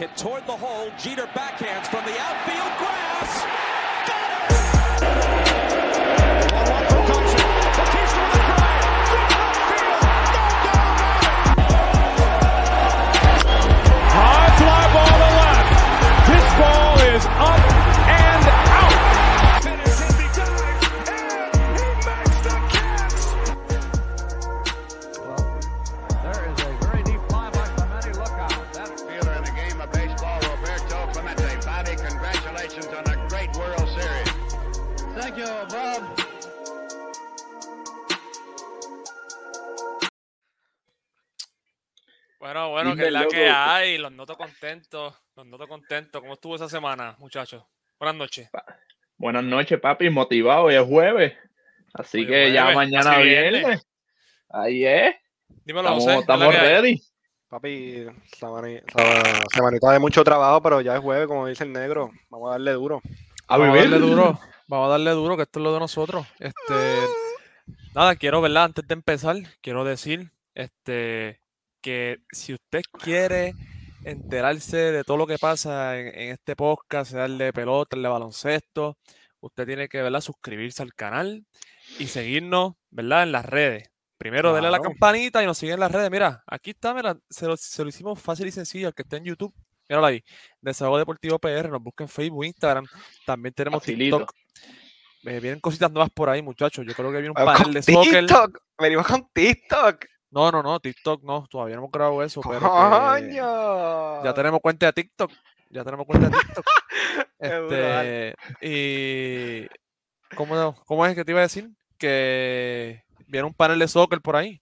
Hit toward the hole. Jeter backhands from the outfield grass. Bueno, que es la que hay, los noto contentos, los noto contentos. ¿Cómo estuvo esa semana, muchachos? Buenas noches. Buenas noches, papi. Motivado, hoy es jueves. Así Hoy que ya mañana casi viernes. viernes. Ahí es. Dímelo, Estamos, José. ¿qué es estamos ready. Papi, semani- se- semanita de mucho trabajo, pero ya es jueves, como dice el negro. Vamos a darle duro. A Vamos a darle duro, vamos a darle duro, que esto es lo de nosotros. Este, nada, quiero, ¿verdad? Antes de empezar, quiero decir, este, que si usted quiere enterarse de todo lo que pasa en, en este podcast, sea el de pelota, el de baloncesto, usted tiene que, ¿verdad? Suscribirse al canal y seguirnos, ¿verdad? En las redes. Primero, denle a la Claro. campanita y nos siguen en las redes. Mira, aquí está, mira, se lo, se lo hicimos fácil y sencillo al que esté en YouTube. Míralo ahí. Desahogo Deportivo PR, nos busca en Facebook, Instagram. También tenemos Facilito. TikTok. Eh, vienen cositas nuevas por ahí, muchachos. Yo creo que viene un Vamos panel de soccer. TikTok. Venimos con TikTok. No, no, no, TikTok no, todavía no hemos grabado eso. Pero que ¡Coño! ya tenemos cuenta de TikTok. Ya tenemos cuenta de TikTok. Este, y ¿cómo, ¿cómo es que te iba a decir? Que viene un panel de soccer por ahí.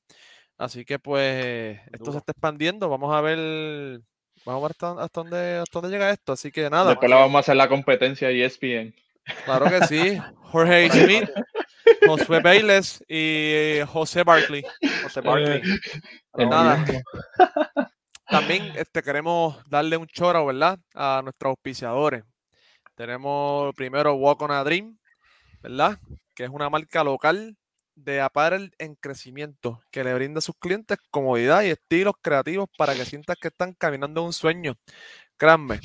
Así que pues esto se está expandiendo. Vamos a ver. Vamos a ver hasta, hasta dónde, hasta dónde llega esto. Así que nada. Después le vamos a hacer la competencia E ESPN. Claro que sí. Jorge Smith, Josué Bailes y José Barkley. José Barkley. Pues nada. También este, queremos darle un choro, ¿verdad? A nuestros auspiciadores. Tenemos primero Walk on a Dream, ¿verdad? Que es una marca local de apparel en crecimiento que le brinda a sus clientes comodidad y estilos creativos para que sientas que están caminando un sueño. Créanme,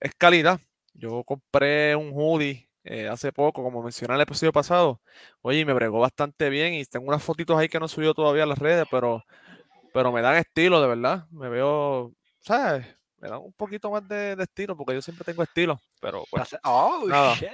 es calidad. Yo compré un hoodie eh, hace poco, como mencioné en el episodio pasado. Oye, me bregó bastante bien y tengo unas fotitos ahí que no he subido todavía a las redes, pero pero me dan estilo, de verdad. Me veo, ¿sabes? Me dan un poquito más de, de estilo, porque yo siempre tengo estilo, pero pues. Oh, Nada. shit.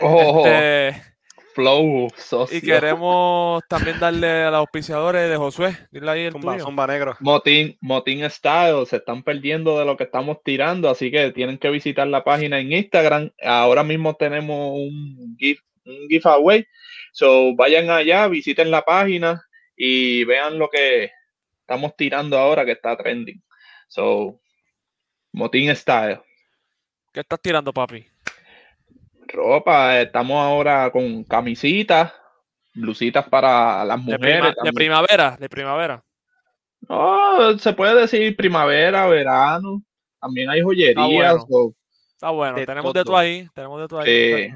Oh, este, flow, socio. y queremos también darle a los auspiciadores de Josué. Dile ahí el Zumba, tuyo. zumba negro. Motín, Motín Style, se están perdiendo de lo que estamos tirando, así que tienen que visitar la página en Instagram. Ahora mismo tenemos un, give, un giveaway. So vayan allá, visiten la página y vean lo que estamos tirando ahora que está trending. So, Motín Style. ¿Qué estás tirando, papi? Ropa, estamos ahora con camisitas, blusitas para las De, mujeres. prima- de primavera, de primavera. No, se puede decir primavera, verano. También hay joyerías. bueno. so, Está bueno, De tenemos de todo. ahí, tenemos de todo ahí.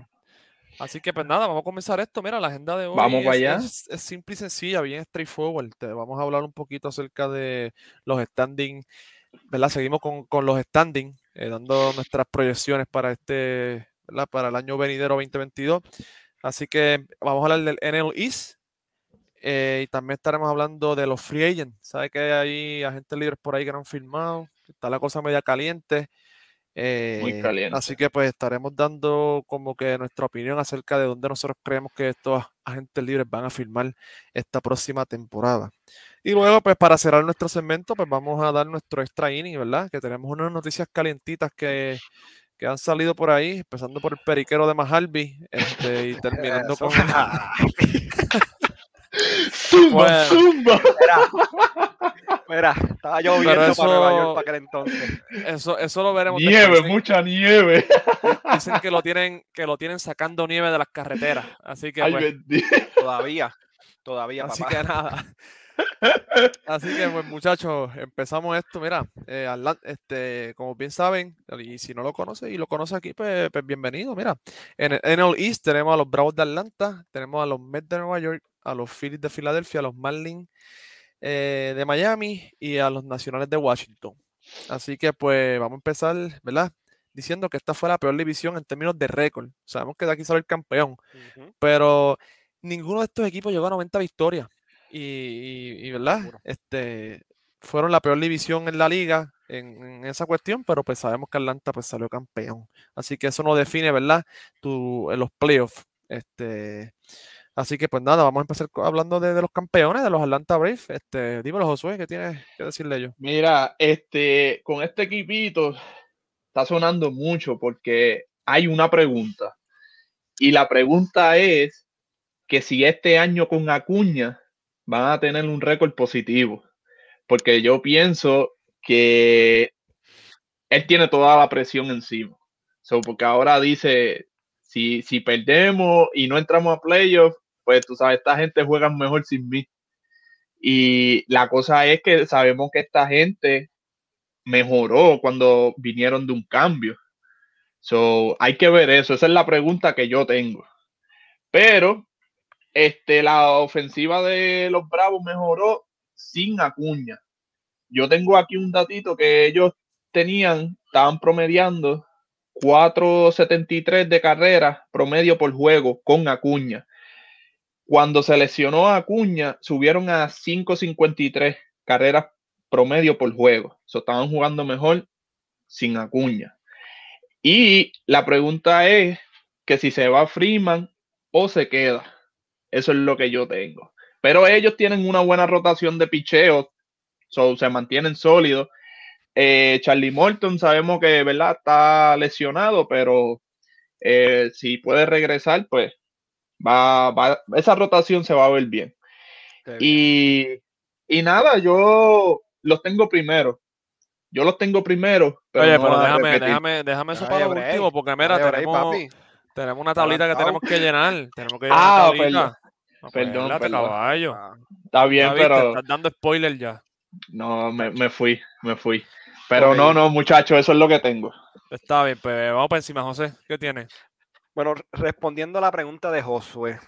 Así que pues nada, vamos a comenzar esto. Mira, la agenda de hoy Vamos es, allá. es- es simple y sencilla, bien straightforward. Te vamos a hablar un poquito acerca de los standing, ¿verdad? Seguimos con, con los standing, eh, dando nuestras proyecciones para este, ¿verdad? Para el año venidero 2022. Así que vamos a hablar del NL East eh, y también estaremos hablando de los free agents. ¿Sabe que hay agentes libres por ahí que no han firmado? Está la cosa media caliente. Eh, caliente. Así que pues estaremos dando como que nuestra opinión acerca de dónde nosotros creemos que estos agentes libres van a firmar esta próxima temporada. Y luego pues para cerrar nuestro segmento pues vamos a dar nuestro extra inning, ¿verdad? Que tenemos unas noticias calientitas que, que han salido por ahí, empezando por el periquero de Mahalby este, y terminando Eso. con... Zumba, Bueno. zumba. Mira, estaba lloviendo eso- para Nueva York para aquel entonces. Eso, eso lo veremos Nieve, después. Mucha nieve. Dicen que lo tienen, que lo tienen sacando nieve de las carreteras. Así que Ay, pues, bendito. Todavía. Todavía, Así papá. que nada. Así que, pues, muchachos, empezamos esto. Mira, eh, este, como bien saben, y si no lo conoce y lo conoce aquí, pues, pues bienvenido. Mira, en el NL East tenemos a los Bravos de Atlanta, tenemos a los Mets de Nueva York, a los Phillies de Filadelfia, a los Marlins eh, de Miami y a los Nacionales de Washington. Así que pues vamos a empezar, ¿verdad? Diciendo que esta fue la peor división en términos de récord. Sabemos que de aquí sale el campeón, pero ninguno de estos equipos llegó a 90 victorias. Y, y- y, ¿verdad? Seguro. Este, fueron la peor división en la liga en, en esa cuestión, pero pues sabemos que Atlanta pues salió campeón. Así que eso nos define, ¿verdad? Tu, en los playoffs. Este, así que pues nada, vamos a empezar hablando de, de los campeones, de los Atlanta Braves. Este, dímelo, Josué, ¿qué tienes que decirle ellos? Mira, este, con este equipito está sonando mucho porque hay una pregunta. Y la pregunta es que si este año con Acuña van a tener un récord positivo. Porque yo pienso que él tiene toda la presión encima. So, porque ahora dice, si, si perdemos y no entramos a playoffs, pues tú sabes, esta gente juega mejor sin mí. Y la cosa es que sabemos que esta gente mejoró cuando vinieron de un cambio. So, hay que ver eso. Esa es la pregunta que yo tengo. Pero este, la ofensiva de los Bravos mejoró sin Acuña. Yo tengo aquí un datito que ellos tenían, estaban promediando 4.73 de carrera promedio por juego con Acuña. Cuando se lesionó a Acuña, subieron a 5.53 carreras promedio por juego. Estaban jugando mejor sin Acuña. Y la pregunta es que si se va Freeman o se queda. Eso es lo que yo tengo. Pero ellos tienen una buena rotación de picheo, so, se mantienen sólidos. Eh, Charlie Morton sabemos que verdad está lesionado, pero eh, si puede regresar, pues va, va, esa rotación se va a ver bien. Y, y nada, yo los tengo primero. Yo los tengo primero. Pero Oye, no pero déjame, déjame, déjame eso para lo último, porque mira, break, tenemos, papi. Tenemos una tablita que tenemos que llenar. Tenemos que llenar Ah, una tablita. No, pues, Perdón, relájate, perdón. caballo. Ah, Está bien, pero Estás dando spoiler ya. no, me, me fui, me fui. Pero no, no, muchachos, eso es lo que tengo. Está bien, pues vamos para encima, José. ¿Qué tienes? Bueno, respondiendo a la pregunta de Josué,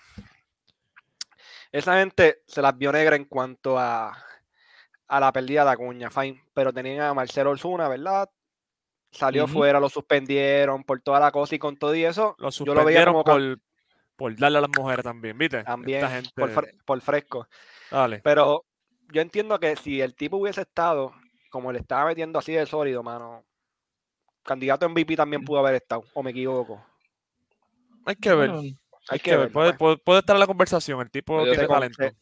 esa gente se las vio negra en cuanto a, a la pérdida de Acuña, fine, pero tenían a Marcelo Osuna, ¿verdad? Salió fuera, lo suspendieron por toda la cosa y con todo y eso, Lo yo lo veía suspendieron como por, por darle a las mujeres también, ¿viste? también Esta gente... por, fre- por fresco. Dale. Pero yo entiendo que si el tipo hubiese estado como le estaba metiendo así de sólido, mano, candidato a MVP también pudo haber estado, o me equivoco. Hay que ver. Hay que ver. Puede, pues. puede, puede estar en la conversación. El tipo Yo tiene talento. se-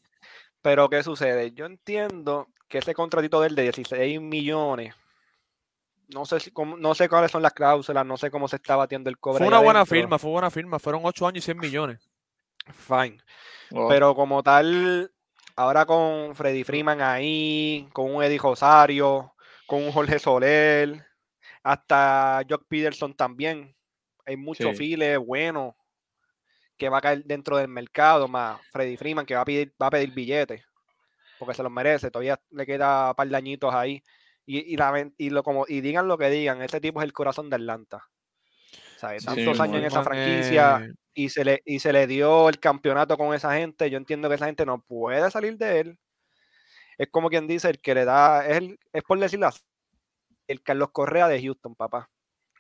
Pero ¿qué sucede? Yo entiendo que ese contratito de él de 16 millones, no sé, si, cómo- no sé cuáles son las cláusulas, no sé cómo se está batiendo el cobre. Fue una buena adentro. firma, fue buena firma. Fueron 8 años y 100 millones. Fine. Pero como tal, ahora con Freddy Freeman ahí, con un Eddie Rosario, con un Jorge Soler, hasta Jock Peterson también. Hay muchos Sí. files buenos que va a caer dentro del mercado, más Freddy Freeman que va a pedir, va a pedir billetes, porque se los merece, todavía le queda un par de añitos ahí. Y, y, la y, lo, como, y digan lo que digan, ese tipo es el corazón de Atlanta. ¿Sabes? Sí, Tantos años en esa franquicia eh, y se le y se le dio el campeonato con esa gente, yo entiendo que esa gente no puede salir de él. Es como quien dice, el que le da, es, el- es por decirlo así, el Carlos Correa de Houston, papá.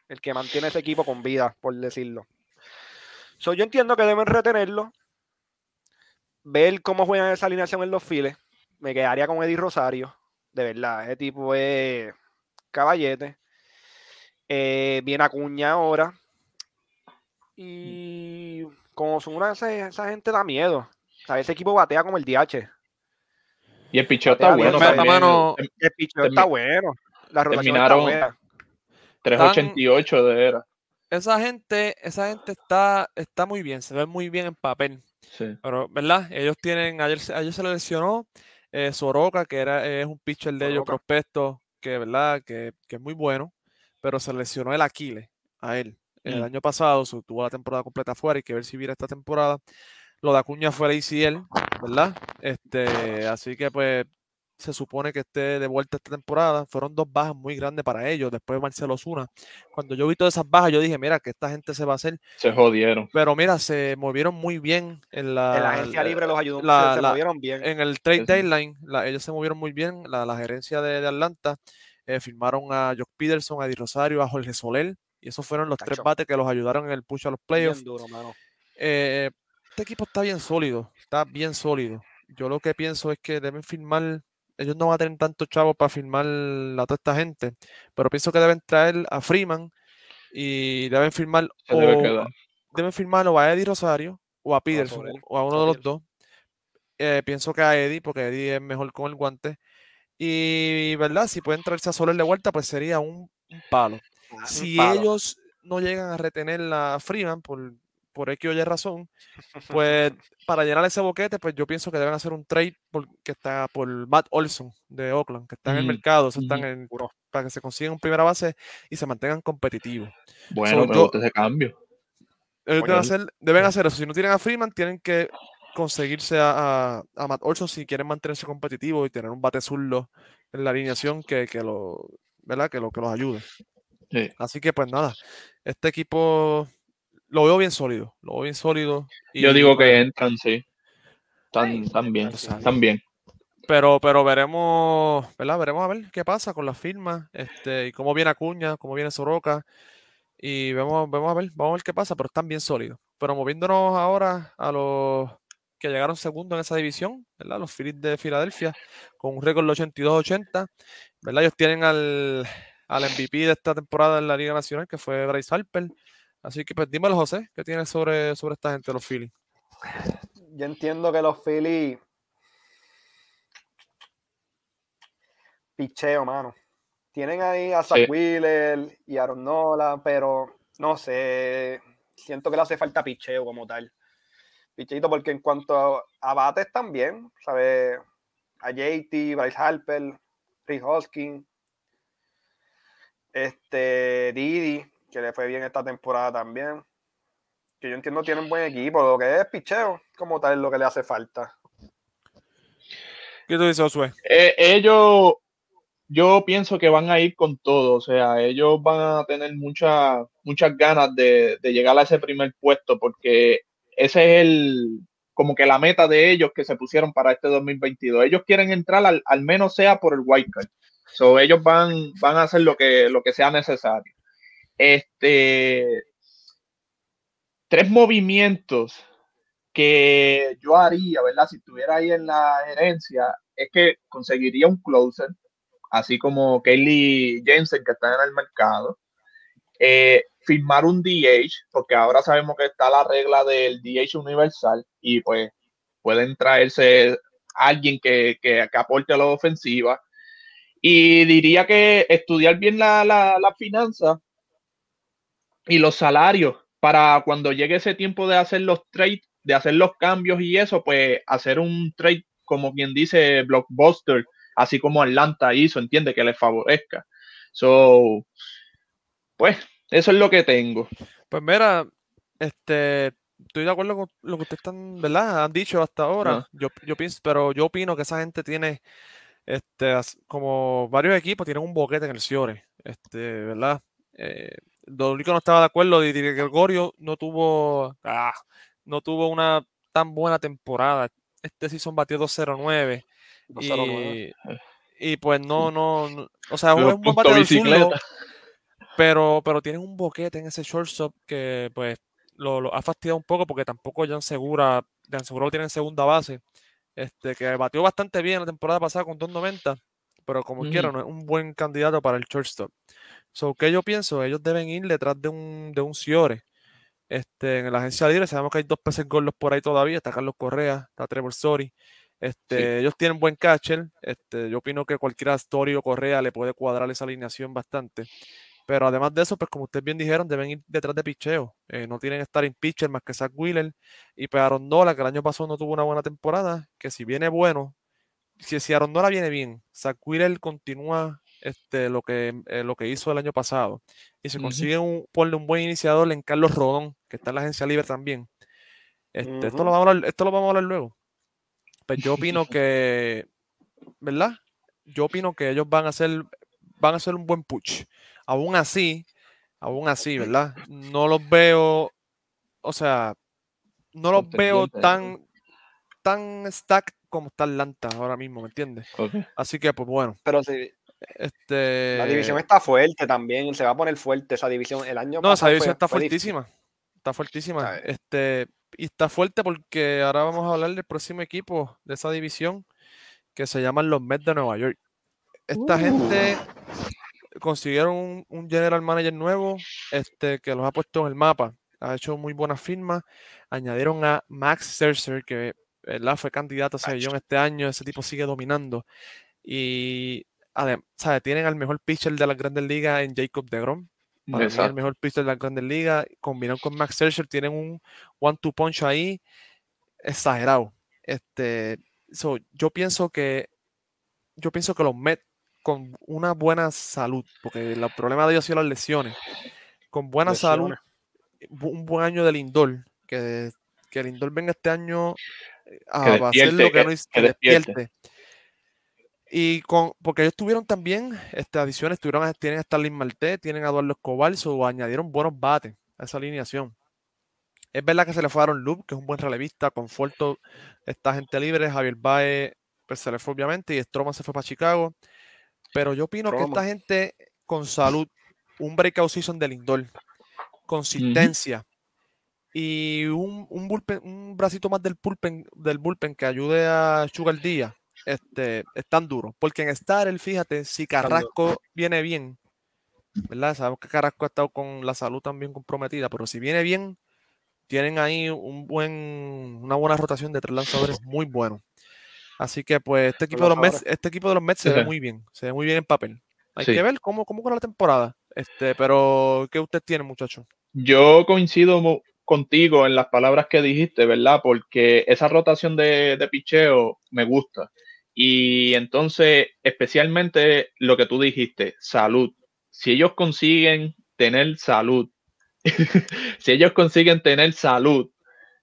El que mantiene ese equipo con vida, por decirlo. So, yo entiendo que deben retenerlo, ver cómo juegan esa alineación en los files. Me quedaría con Eddie Rosario, de verdad. Ese tipo es caballete. Eh, viene Acuña ahora. Y como son una, esa, esa gente da miedo. O sea, ese equipo batea como el DH. Y el picheo está bueno. mano. El picheo está bueno. La rotación terminaron- está buena. 388 de era. Esa gente, esa gente está, está muy bien, se ve muy bien en papel. Sí. Pero, ¿verdad? Ellos tienen, ayer, se- ayer se le lesionó eh, Soroka, que era, es un pitcher de ellos, prospecto, que, ¿verdad? Que, que es muy bueno, pero se lesionó el Aquiles a él. El Mm. año pasado se tuvo la temporada completa afuera, hay que ver si viene esta temporada. Lo de Acuña fue el ACL, ¿verdad? Este, así que pues se supone que esté de vuelta esta temporada. Fueron dos bajas muy grandes para ellos, después de Marcelo Osuna. Cuando yo vi todas esas bajas, yo dije, mira, que esta gente se va a hacer Se jodieron. pero mira, se movieron muy bien en la, En la agencia la- libre los ayudó, se- la- se, la- movieron bien. en el trade Sí. deadline. la- ellos se movieron muy bien, la, la gerencia de, de Atlanta. eh, firmaron a Jock Peterson, a Eddie Rosario, a Jorge Soler, y esos fueron los tres bates que los ayudaron en el push a los playoffs. Bien duro, mano. Eh, este equipo está bien sólido, está bien sólido. Yo lo que pienso es que deben firmar, ellos no van a tener tantos chavos para firmar a toda esta gente, pero pienso que deben traer a Freeman y deben firmar debe o- deben firmarlo o a Eddie Rosario o a Peterson Soler, o a uno de los Peterson. dos. Eh, pienso que a Eddie, porque Eddie es mejor con el guante. Y, ¿verdad? Si pueden traerse a Soler de vuelta, pues sería un, un palo. Un Si palo. ellos no llegan a retener a Freeman por, por X o Y razón, pues para llenar ese boquete, pues yo pienso que deben hacer un trade por- que está por Matt Olson de Oakland, que está en el Ujú, mercado, eso están ujú. en, para que se consigan un primera base y se mantengan competitivos. Bueno, So, yo- gusta ese cambio. Bueno, deben, hacer, deben hacer eso. Si no tienen a Freeman, tienen que conseguirse a, a, a Matt Olson si quieren mantenerse competitivos y tener un bate zurdo en la alineación que, que lo, ¿verdad? Que, lo, que los ayude. Sí. Así que pues nada, este equipo lo veo bien sólido, lo veo bien sólido. Yo digo que entran, sí. Están, Ay, están bien, están bien. Pero, pero veremos, ¿verdad? Veremos a ver qué pasa con las firmas, este, y cómo viene Acuña, cómo viene Soroka. Y vemos, vemos a ver, vamos a ver qué pasa, pero están bien sólidos. Pero moviéndonos ahora a los que llegaron segundo en esa división, ¿verdad? Los Phillies de Filadelfia, con un récord de 82-80, ¿verdad? Ellos tienen al, al MVP de esta temporada en la Liga Nacional, que fue Bryce Harper. Así que pues dímelo, José, ¿qué tienes sobre, sobre esta gente, los Phillies? Yo entiendo que los Phillies. Picheo, mano. Tienen ahí a Zach Sí. Wheeler y Aaron Nola, pero no sé. Siento que le hace falta picheo como tal. Picheito, porque en cuanto a, a bates también, ¿sabes? A JT, Bryce Harper, Rick Hoskin, este, Didi, que le fue bien esta temporada también. Que yo entiendo tienen buen equipo. Lo que es picheo, como tal, es lo que le hace falta. ¿Qué tú dices, Josué? Eh, ellos, yo pienso que van a ir con todo, o sea, ellos van a tener mucha- muchas ganas de, de llegar a ese primer puesto, porque ese es el, como que la meta de ellos que se pusieron para este 2022. Ellos quieren entrar al, al menos sea por el wild card. So, ellos van, van a hacer lo que, lo que sea necesario. Este, tres movimientos que yo haría, ¿verdad? Si estuviera ahí en la gerencia, es que conseguiría un closer, así como Kaylee Jensen, que está en el mercado. Eh, firmar un DH, porque ahora sabemos que está la regla del DH universal y pues pueden traerse alguien que, que, que aporte a la ofensiva. Y diría que estudiar bien la, la, la finanza y los salarios para cuando llegue ese tiempo de hacer los trades, de hacer los cambios y eso, pues hacer un trade, como quien dice, blockbuster, así como Atlanta hizo, entiende, que les favorezca. So, pues, eso es lo que tengo. Pues mira, este, estoy de acuerdo con lo que ustedes están, ¿verdad? Han dicho hasta ahora. Yo, yo pienso, pero yo opino que esa gente tiene, este, como varios equipos tienen un boquete en el Ciore, este, ¿verdad? Eh, que no estaba de acuerdo de que Gregorio no tuvo, ah, no tuvo una tan buena temporada. Este season batió 209 209. y, y pues no, no, no- o sea, es un buen zurdo, bicicleta. pero, pero tienen un boquete en ese shortstop que pues lo, lo ha fastidiado un poco porque tampoco Jan Segura, Jan Segura lo tiene en segunda base, este, que batió bastante bien la temporada pasada con 290, pero como quiera, no es un buen candidato para el shortstop. So, ¿qué yo pienso? Ellos deben ir detrás de un, de un Ciore. Este, en la agencia libre sabemos que hay dos peces gordos por ahí todavía, está Carlos Correa, está Trevor Story. Este, ellos tienen buen catcher. Este, yo opino que cualquiera Story o Correa le puede cuadrar esa alineación bastante. Pero además de eso, pues como ustedes bien dijeron, deben ir detrás de picheo. Eh, no tienen estar en pitcher más que Zach Wheeler. Y pues Aaron Nola, que el año pasado no tuvo una buena temporada, que si viene bueno, si, si Aaron Nola viene bien, Zach Wheeler continúa este, lo, que, eh, lo que hizo el año pasado. Y se consigue un, ponle un buen iniciador en Carlos Rodón, que está en la agencia libre también. Este, esto, lo vamos a hablar, esto lo vamos a hablar luego. Pues yo opino que, ¿verdad? Yo opino que ellos van a hacer, van a hacer un buen push. Aún así, aún así, ¿verdad? No los veo, o sea, no los veo Contendientes. tan, tan stack como está Atlanta ahora mismo, ¿me entiendes? Así que, pues bueno, Pero si, Este, La división está fuerte también, se va a poner fuerte esa división. El año No, esa división fue- está fue difícil. fuertísima. Está fuertísima. Este, y está fuerte porque ahora vamos a hablar del próximo equipo de esa división que se llaman los Mets de Nueva York. Esta gente consiguieron un, un general manager nuevo este, que los ha puesto en el mapa. Ha hecho muy buenas firmas. Añadieron a Max Scherzer, que ¿verdad? fue candidato a Young este año. Ese tipo sigue dominando. Y adem- ¿sabe? tienen al mejor pitcher de las grandes ligas en Jacob DeGrom. Para mí, el mejor pitcher de las grandes ligas. Combinado con Max Scherzer, tienen un one-two punch ahí exagerado. Este, so, yo pienso que yo pienso que los Mets con una buena salud, porque el problema de ellos ha sido las lesiones, con buena salud, bu- un buen año de Lindor, que, que Lindor venga este año eh, a, Que hacer lo despierte, que no que- hizo, que que despierte. despierte. Y con, porque ellos tuvieron también este, adiciones, tuvieron, a- tienen a Starling Marte, tienen a Eduardo Escobar, o añadieron buenos bates a esa alineación. Es verdad que se le fue Aaron Loop, que es un buen relevista, Conforto está gente libre, Javier Baez pues se le fue obviamente, y Stroman se fue para Chicago. Pero yo opino que esta gente con salud, un breakout season de Lindor, consistencia y un, un, bullpen- un bracito más del bullpen, del bullpen que ayude a Sugar Díaz, este, están duros. Porque en Starel, fíjate, si. Carrasco viene bien, ¿verdad? Sabemos que Carrasco ha estado con la salud también comprometida, pero si viene bien, tienen ahí un buen, una buena rotación de tres lanzadores muy buenos. Así que pues este equipo de los Mets, este equipo de los Mets se Sí, ve muy bien, se ve muy bien en papel. Hay Sí. que ver cómo, cómo con la temporada. Este, pero ¿qué usted tiene, muchacho? Yo coincido contigo en las palabras que dijiste, ¿verdad? Porque esa rotación de, de picheo me gusta. Y entonces, especialmente lo que tú dijiste, salud. Si ellos consiguen tener salud, si ellos consiguen tener salud,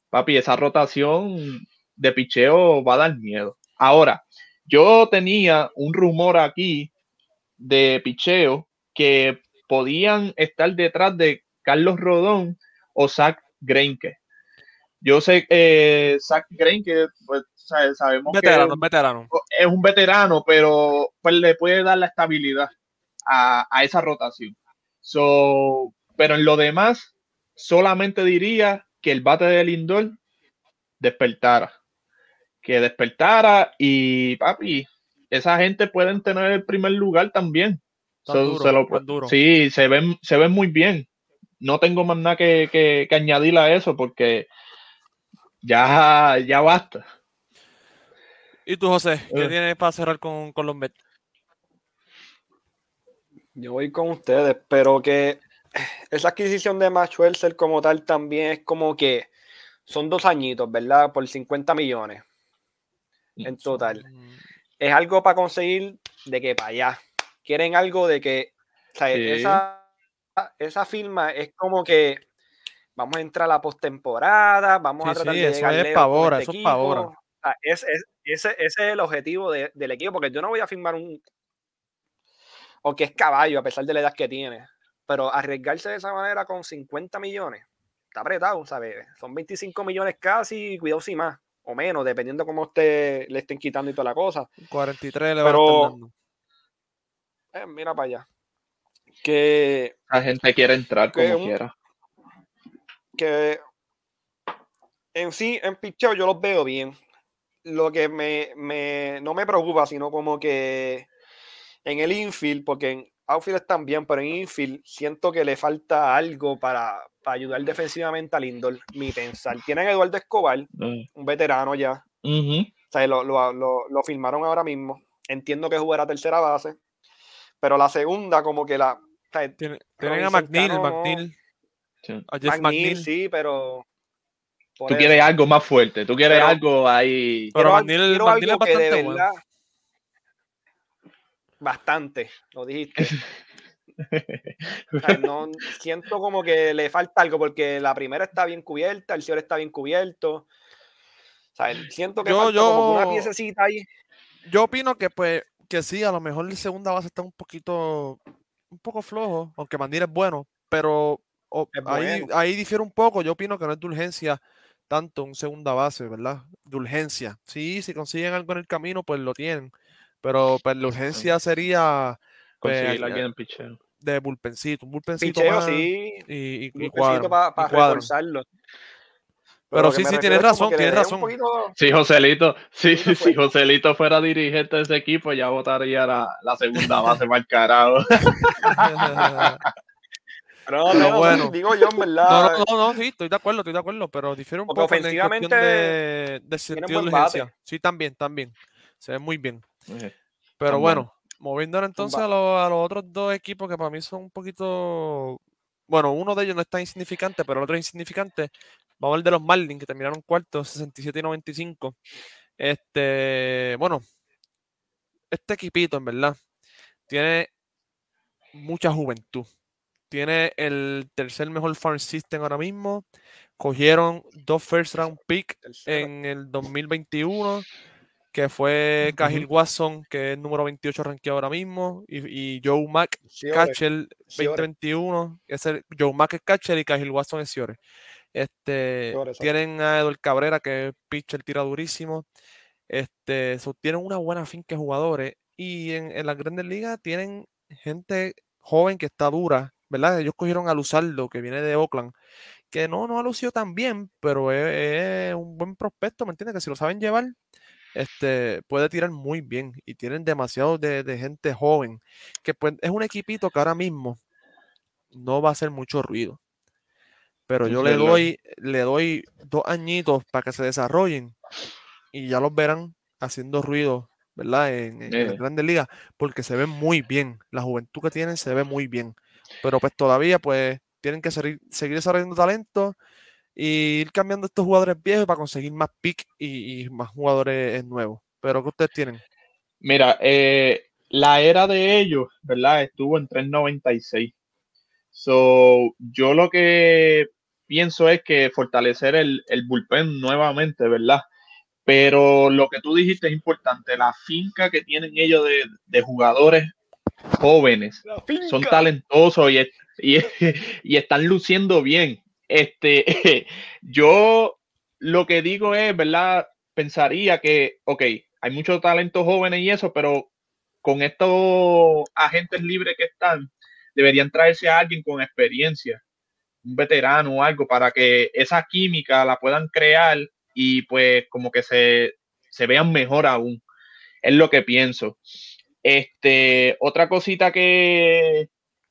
papi, esa rotación de picheo va a dar miedo. Ahora, yo tenía un rumor aquí de picheo que podían estar detrás de Carlos Rodón o Zach Greinke. Yo sé que Zach Greinke, pues sabe- sabemos Veterano, que veterano. es un veterano, pero pues le puede dar la estabilidad a, a esa rotación. So, pero en lo demás, solamente diría que el bate de Lindor despertara. Que despertara y papi, esa gente pueden tener el primer lugar también. So, duro, se lo- duro. Sí, se ven, se ven muy bien. No tengo más nada que, que, que añadir a eso porque ya, ya basta. ¿Y tú, José? ¿Qué Eh. tienes para cerrar con, con los Mets? Yo voy con ustedes, pero que esa adquisición de Max Scherzer como tal también es como que son dos añitos, ¿verdad? Por 50 millones en total. Es algo para conseguir de que para allá. Quieren algo de que, o sea, Sí. esa, esa firma es como que vamos a entrar a la postemporada, vamos a tratar sí, de eso llegar es lejos pa' con ahora, este eso es pa' ahora. equipo. O sea, es- es- ese, ese es el objetivo de- del equipo, porque yo no voy a firmar un o que es caballo a pesar de la edad que tiene, pero arriesgarse de esa manera con 50 millones, está apretado, ¿sabes? Son 25 millones casi, cuidado si más o menos, dependiendo cómo usted le estén quitando y toda la cosa. 43 le van a Pero- estar dando. Eh, mira para allá. Que, La gente quiere entrar como un- quiera. Que en sí, en picheo yo los veo bien. Lo que me, me- no me preocupa, sino como que en el infield, porque en outfield están bien, pero en infield siento que le falta algo para, para ayudar defensivamente a Lindor, mi pensar. Tienen a Eduardo Escobar, Mm. un veterano ya. O sea, lo, lo, lo, lo firmaron ahora mismo. Entiendo que jugará tercera base. Pero la segunda, como que la. o sea, Tienen, tienen a no. McNeil, Sí. a Jeff McNeil, McNeil. sí, pero. Tú eso. quieres algo más fuerte, tú quieres Pero- algo ahí. Pero McNeil- es que de bastante bueno. verdad- Bastante, lo dijiste. O sea, no, siento como que le falta algo porque la primera está bien cubierta, el señor está bien cubierto. O sea, siento que Yo- falta como que una yo- piececita ahí. Yo opino que pues que sí, a lo mejor el segunda base está un poquito un poco flojo, aunque McNeil es bueno, pero ahí, bueno. ahí difiere un poco. Yo opino que no es de urgencia tanto un segunda base, ¿verdad? De urgencia. Sí, si consiguen algo en el camino, pues lo tienen. Pero pues la urgencia sería Conseguir Pues, alguien en picheo. de bullpencito, un bullpencito Picheo, más sí. y, y, cuadran, para reforzarlo. Pero sí, sí, tienes razón, tienes razón. poquito- Si Joselito, sí, fue. si Joselito fuera dirigente de ese equipo, ya votaría la, la segunda base para el carajo. Pero, Pero no, bueno. digo yo, en verdad. No, no, no, no, sí, estoy de acuerdo, estoy de acuerdo, pero difiere un Porque poco en cuestión ofensivamente de, de sentido de urgencia. Sí, también, también. Se ve muy bien. Pero Tan bueno, moviéndonos entonces a, los- a los otros dos equipos que para mí son un poquito. Bueno, uno de ellos no es tan insignificante, pero el otro es insignificante. Vamos a hablar de los Marlins, que terminaron cuartos, 67 y 95. Este, bueno, este equipito, en verdad, tiene mucha juventud. Tiene el tercer mejor farm system ahora mismo. Cogieron dos first round pick en el 2021, que fue Cahill Watson, que es número 28 rankeado ahora mismo, y, y Joe hombre. catcher Ciore. 2021, que es el, Joe Mack es catcher y Cahill Watson es Ciore. Este, tienen a Edward Cabrera, que es pitcher, tira durísimo. Este, so, tienen una buena finca de jugadores y en, en las grandes ligas tienen gente joven que está dura, ¿verdad? Ellos cogieron a Luzardo, que viene de Oakland, que no, no ha lucido tan bien, pero es, es un buen prospecto, ¿me entiendes? Que si lo saben llevar, este, puede tirar muy bien y tienen demasiado de, de gente joven, que pues, es un equipito que ahora mismo no va a hacer mucho ruido. Pero yo le doy, le doy dos añitos para que se desarrollen y ya los verán haciendo ruido, ¿verdad? En, en las Eh. grandes ligas, porque se ven muy bien. La juventud que tienen se ve muy bien. Pero pues todavía, pues, tienen que seguir, seguir desarrollando talento y ir cambiando estos jugadores viejos para conseguir más pick y, más jugadores nuevos. Pero que ustedes tienen. Mira, eh, la era de ellos, ¿verdad? Estuvo en 396. So, yo lo que pienso es que fortalecer el, el bullpen nuevamente, ¿verdad? Pero lo que tú dijiste es importante, la finca que tienen ellos de, de jugadores jóvenes son talentosos y, es- y, y están luciendo bien. Este, yo lo que digo es, ¿verdad? Pensaría que, ok, hay muchos talentos jóvenes y eso, pero con estos agentes libres que están, deberían traerse a alguien con experiencia, un veterano o algo, para que esa química la puedan crear y pues como que se, se vean mejor aún. Es lo que pienso. Este, otra cosita que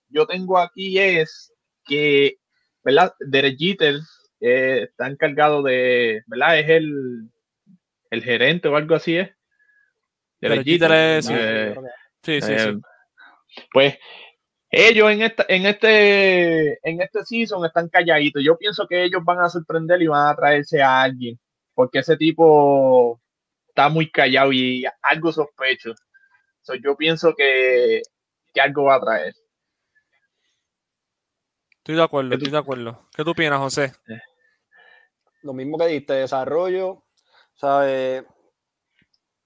yo tengo aquí es que, ¿verdad? Derek Jeter eh, está encargado de, ¿verdad? Es el, el gerente o algo así, ¿es? Derek Jeter es- sí. eh, Sí, sí, eh, sí. Pues ellos en esta, en este, en este season están calladitos. Yo pienso que ellos van a sorprender y van a traerse a alguien, porque ese tipo está muy callado y algo sospecho. So, yo pienso que, que algo va a traer. Estoy de acuerdo, ¿Qué tú- estoy de acuerdo. ¿Qué tú opinas, José? Lo mismo que diste, desarrollo, ¿sabes?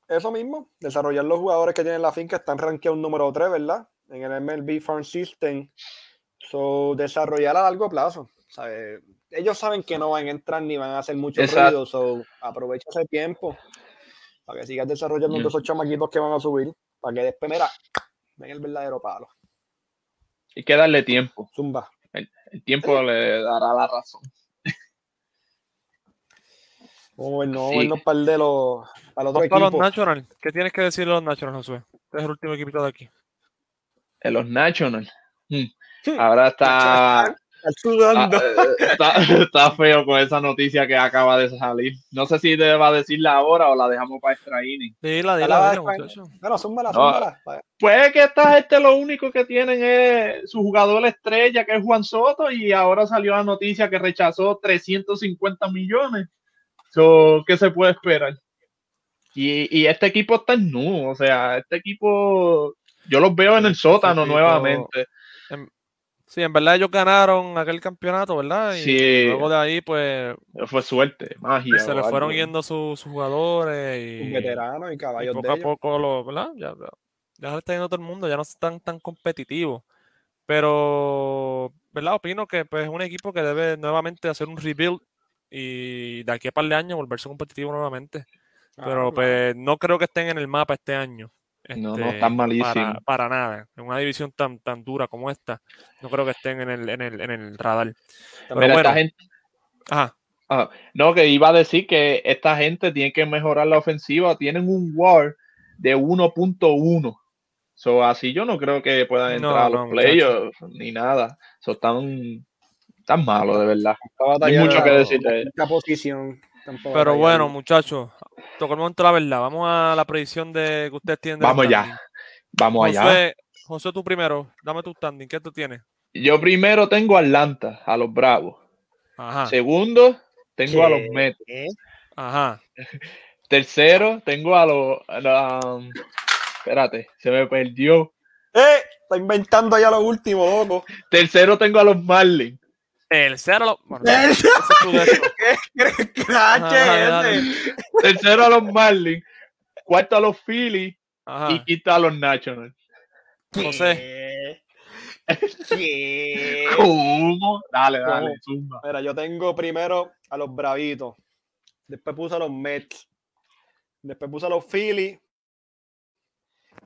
Eso mismo, desarrollar los jugadores que tienen la finca están rankeados número 3, ¿verdad? En el MLB Farm System. So, desarrollar a largo plazo, ¿sabes? Ellos saben que no van a entrar ni van a hacer mucho Exacto. ruido, so aprovecha ese tiempo para que sigas desarrollando Mm. todos esos chamaquitos que van a subir, para que después, mira, ven el verdadero palo. Hay que darle tiempo. Zumba. El tiempo le dará la razón. Vamos a vernos, vamos a Sí. vernos para el de los, para el otro Vamos para los. Nationals. ¿Qué tienes que decir de los Nationals, Josué? Este es el último equipito de aquí. En los Nationals. Hmm. Ahora Está sudando. Ah, eh, está, está feo con esa noticia que acaba de salir. No sé si deba decirla ahora o la dejamos para extra inning. Dila, Dale, dila, dale, dila, dale. muchacho. Bueno, zúmbala, No. zúmbala. Vaya. Puede que esta gente lo único que tienen es su jugador estrella, que es Juan Soto, y ahora salió la noticia que rechazó 350 millones. So, ¿Qué se puede esperar? Y, y este equipo está en nu, o sea, este equipo yo los veo en el sótano equipo- nuevamente. Sí, en verdad ellos ganaron aquel campeonato, ¿verdad? Y Sí. luego de ahí, pues, Fue suerte, magia. se le fueron yendo sus, sus jugadores Un y, veterano y y caballos poco de a ellos. poco, lo, ¿verdad? Ya, ya, ya se le está yendo todo el mundo, ya no están tan competitivos. Pero, ¿verdad? Opino que pues, es un equipo que debe nuevamente hacer un rebuild y de aquí a par de años volverse competitivo nuevamente. Ah, Pero claro. pues no creo que estén en el mapa este año. No, no, este, están malísimos. Para, para nada. En una división tan, tan dura como esta, no creo que estén en el, en el, en el radar. Pero Mira, bueno, esta gente, ajá. ah, no, que iba a decir que esta gente tiene que mejorar la ofensiva. Tienen un WAR de 1.1. So, así yo no creo que puedan No, entrar a no, los playoffs ni nada. So, están, tan malos, de verdad. No hay mucho que de decir de él. esta posición. Pero bueno, muchachos, tocó el momento de la verdad. Vamos a la predicción de que ustedes tienen. Vamos ya. Vamos allá. José, José, tú primero. Dame tu standing. ¿Qué tú tienes? Yo primero tengo a Atlanta, a los Bravos. Ajá. Segundo, tengo a los. Mets. Ajá. Tercero, tengo a los. um, espérate, se me perdió. ¡Eh! Está inventando ya lo último, loco. Tercero, tengo a los Marlins. El cero. Bueno, ese es tu décimo. ¿Qué Ajá, dale, dale. ese? Tercero, a los Marlins. Cuarto, a los Phillies. Ajá. Y quinto, a los Nationals. José. ¿Qué? ¿Cómo? Dale, dale, ¿Cómo? zumba. Mira, yo tengo primero a los Bravitos. Después puse a los Mets. Después puse a los Phillies.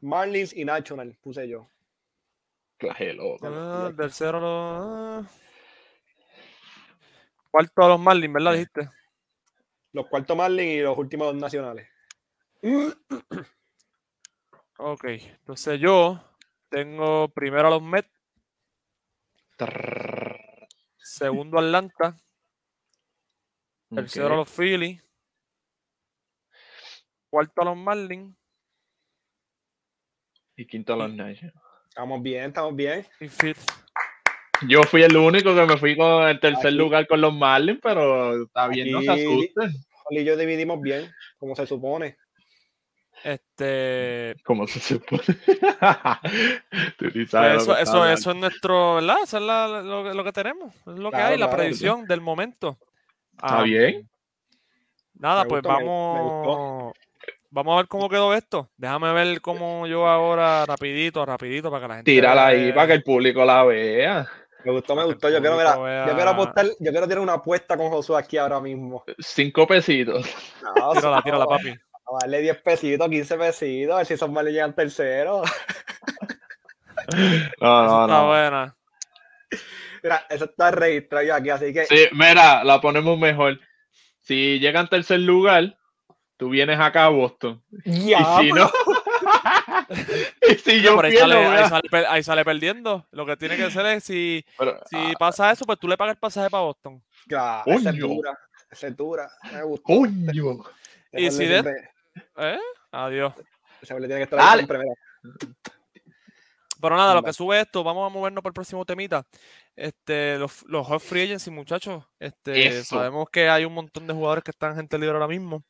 Marlins y National puse yo. Claje, loco. Ah, tercero. lo- ah. Cuarto a los Marlins, ¿verdad? Dijiste. Los cuartos Marlins y los últimos dos nacionales. Ok. Entonces yo tengo primero a los Mets, segundo a Atlanta, tercero a los Phillies, cuarto a los Marlins Y quinto, a los Nationals. Estamos bien, estamos bien. y fifth. Yo fui el único que me fui con el tercer Aquí- lugar con los Marlins, pero está bien, no se asusten. Oli y yo dividimos bien, como se supone. Este, Como se supone. Pues sabes eso, eso, eso es nuestro, ¿verdad? Eso es la- lo, lo que tenemos, es lo que Claro, hay, la claro. predicción del momento. Está Ah, bien. Nada, Me pues gustó, me- me vamos, vamos a ver cómo quedó esto. Déjame ver cómo yo ahora, rapidito, rapidito, para que la gente Tírala ahí vea. para que el público la vea. Me gustó, me gustó. Yo quiero, mira, yo quiero apostar, yo quiero tirar una apuesta con Josué aquí ahora mismo. Cinco pesitos. No, Tírala, tírala, papi. A darle 10 pesitos, 15 pesitos, a ver si esos males llegan tercero. No, no, está no. buena. Mira, eso está registrado aquí, así que Sí, mira, la ponemos mejor. Si llegan tercer lugar, tú vienes acá a Boston. ya, y si no, y si yo Pero ahí, pierdo, sale, ahí, vea. sale, per- ahí sale perdiendo. Lo que tiene que hacer es, si, Pero, si ah, pasa eso, pues tú le pagas el pasaje para Boston. claro, esa es dura, esa es dura. Me gustó. coño. Y si de- ¿Eh? Adiós. le tiene que estar Dale. siempre. Pero nada, lo que sube esto, vamos a movernos por el próximo temita. Este, los, los hot free agency, muchachos. Este, Eso. sabemos que hay un montón de jugadores que están en gente libre ahora mismo.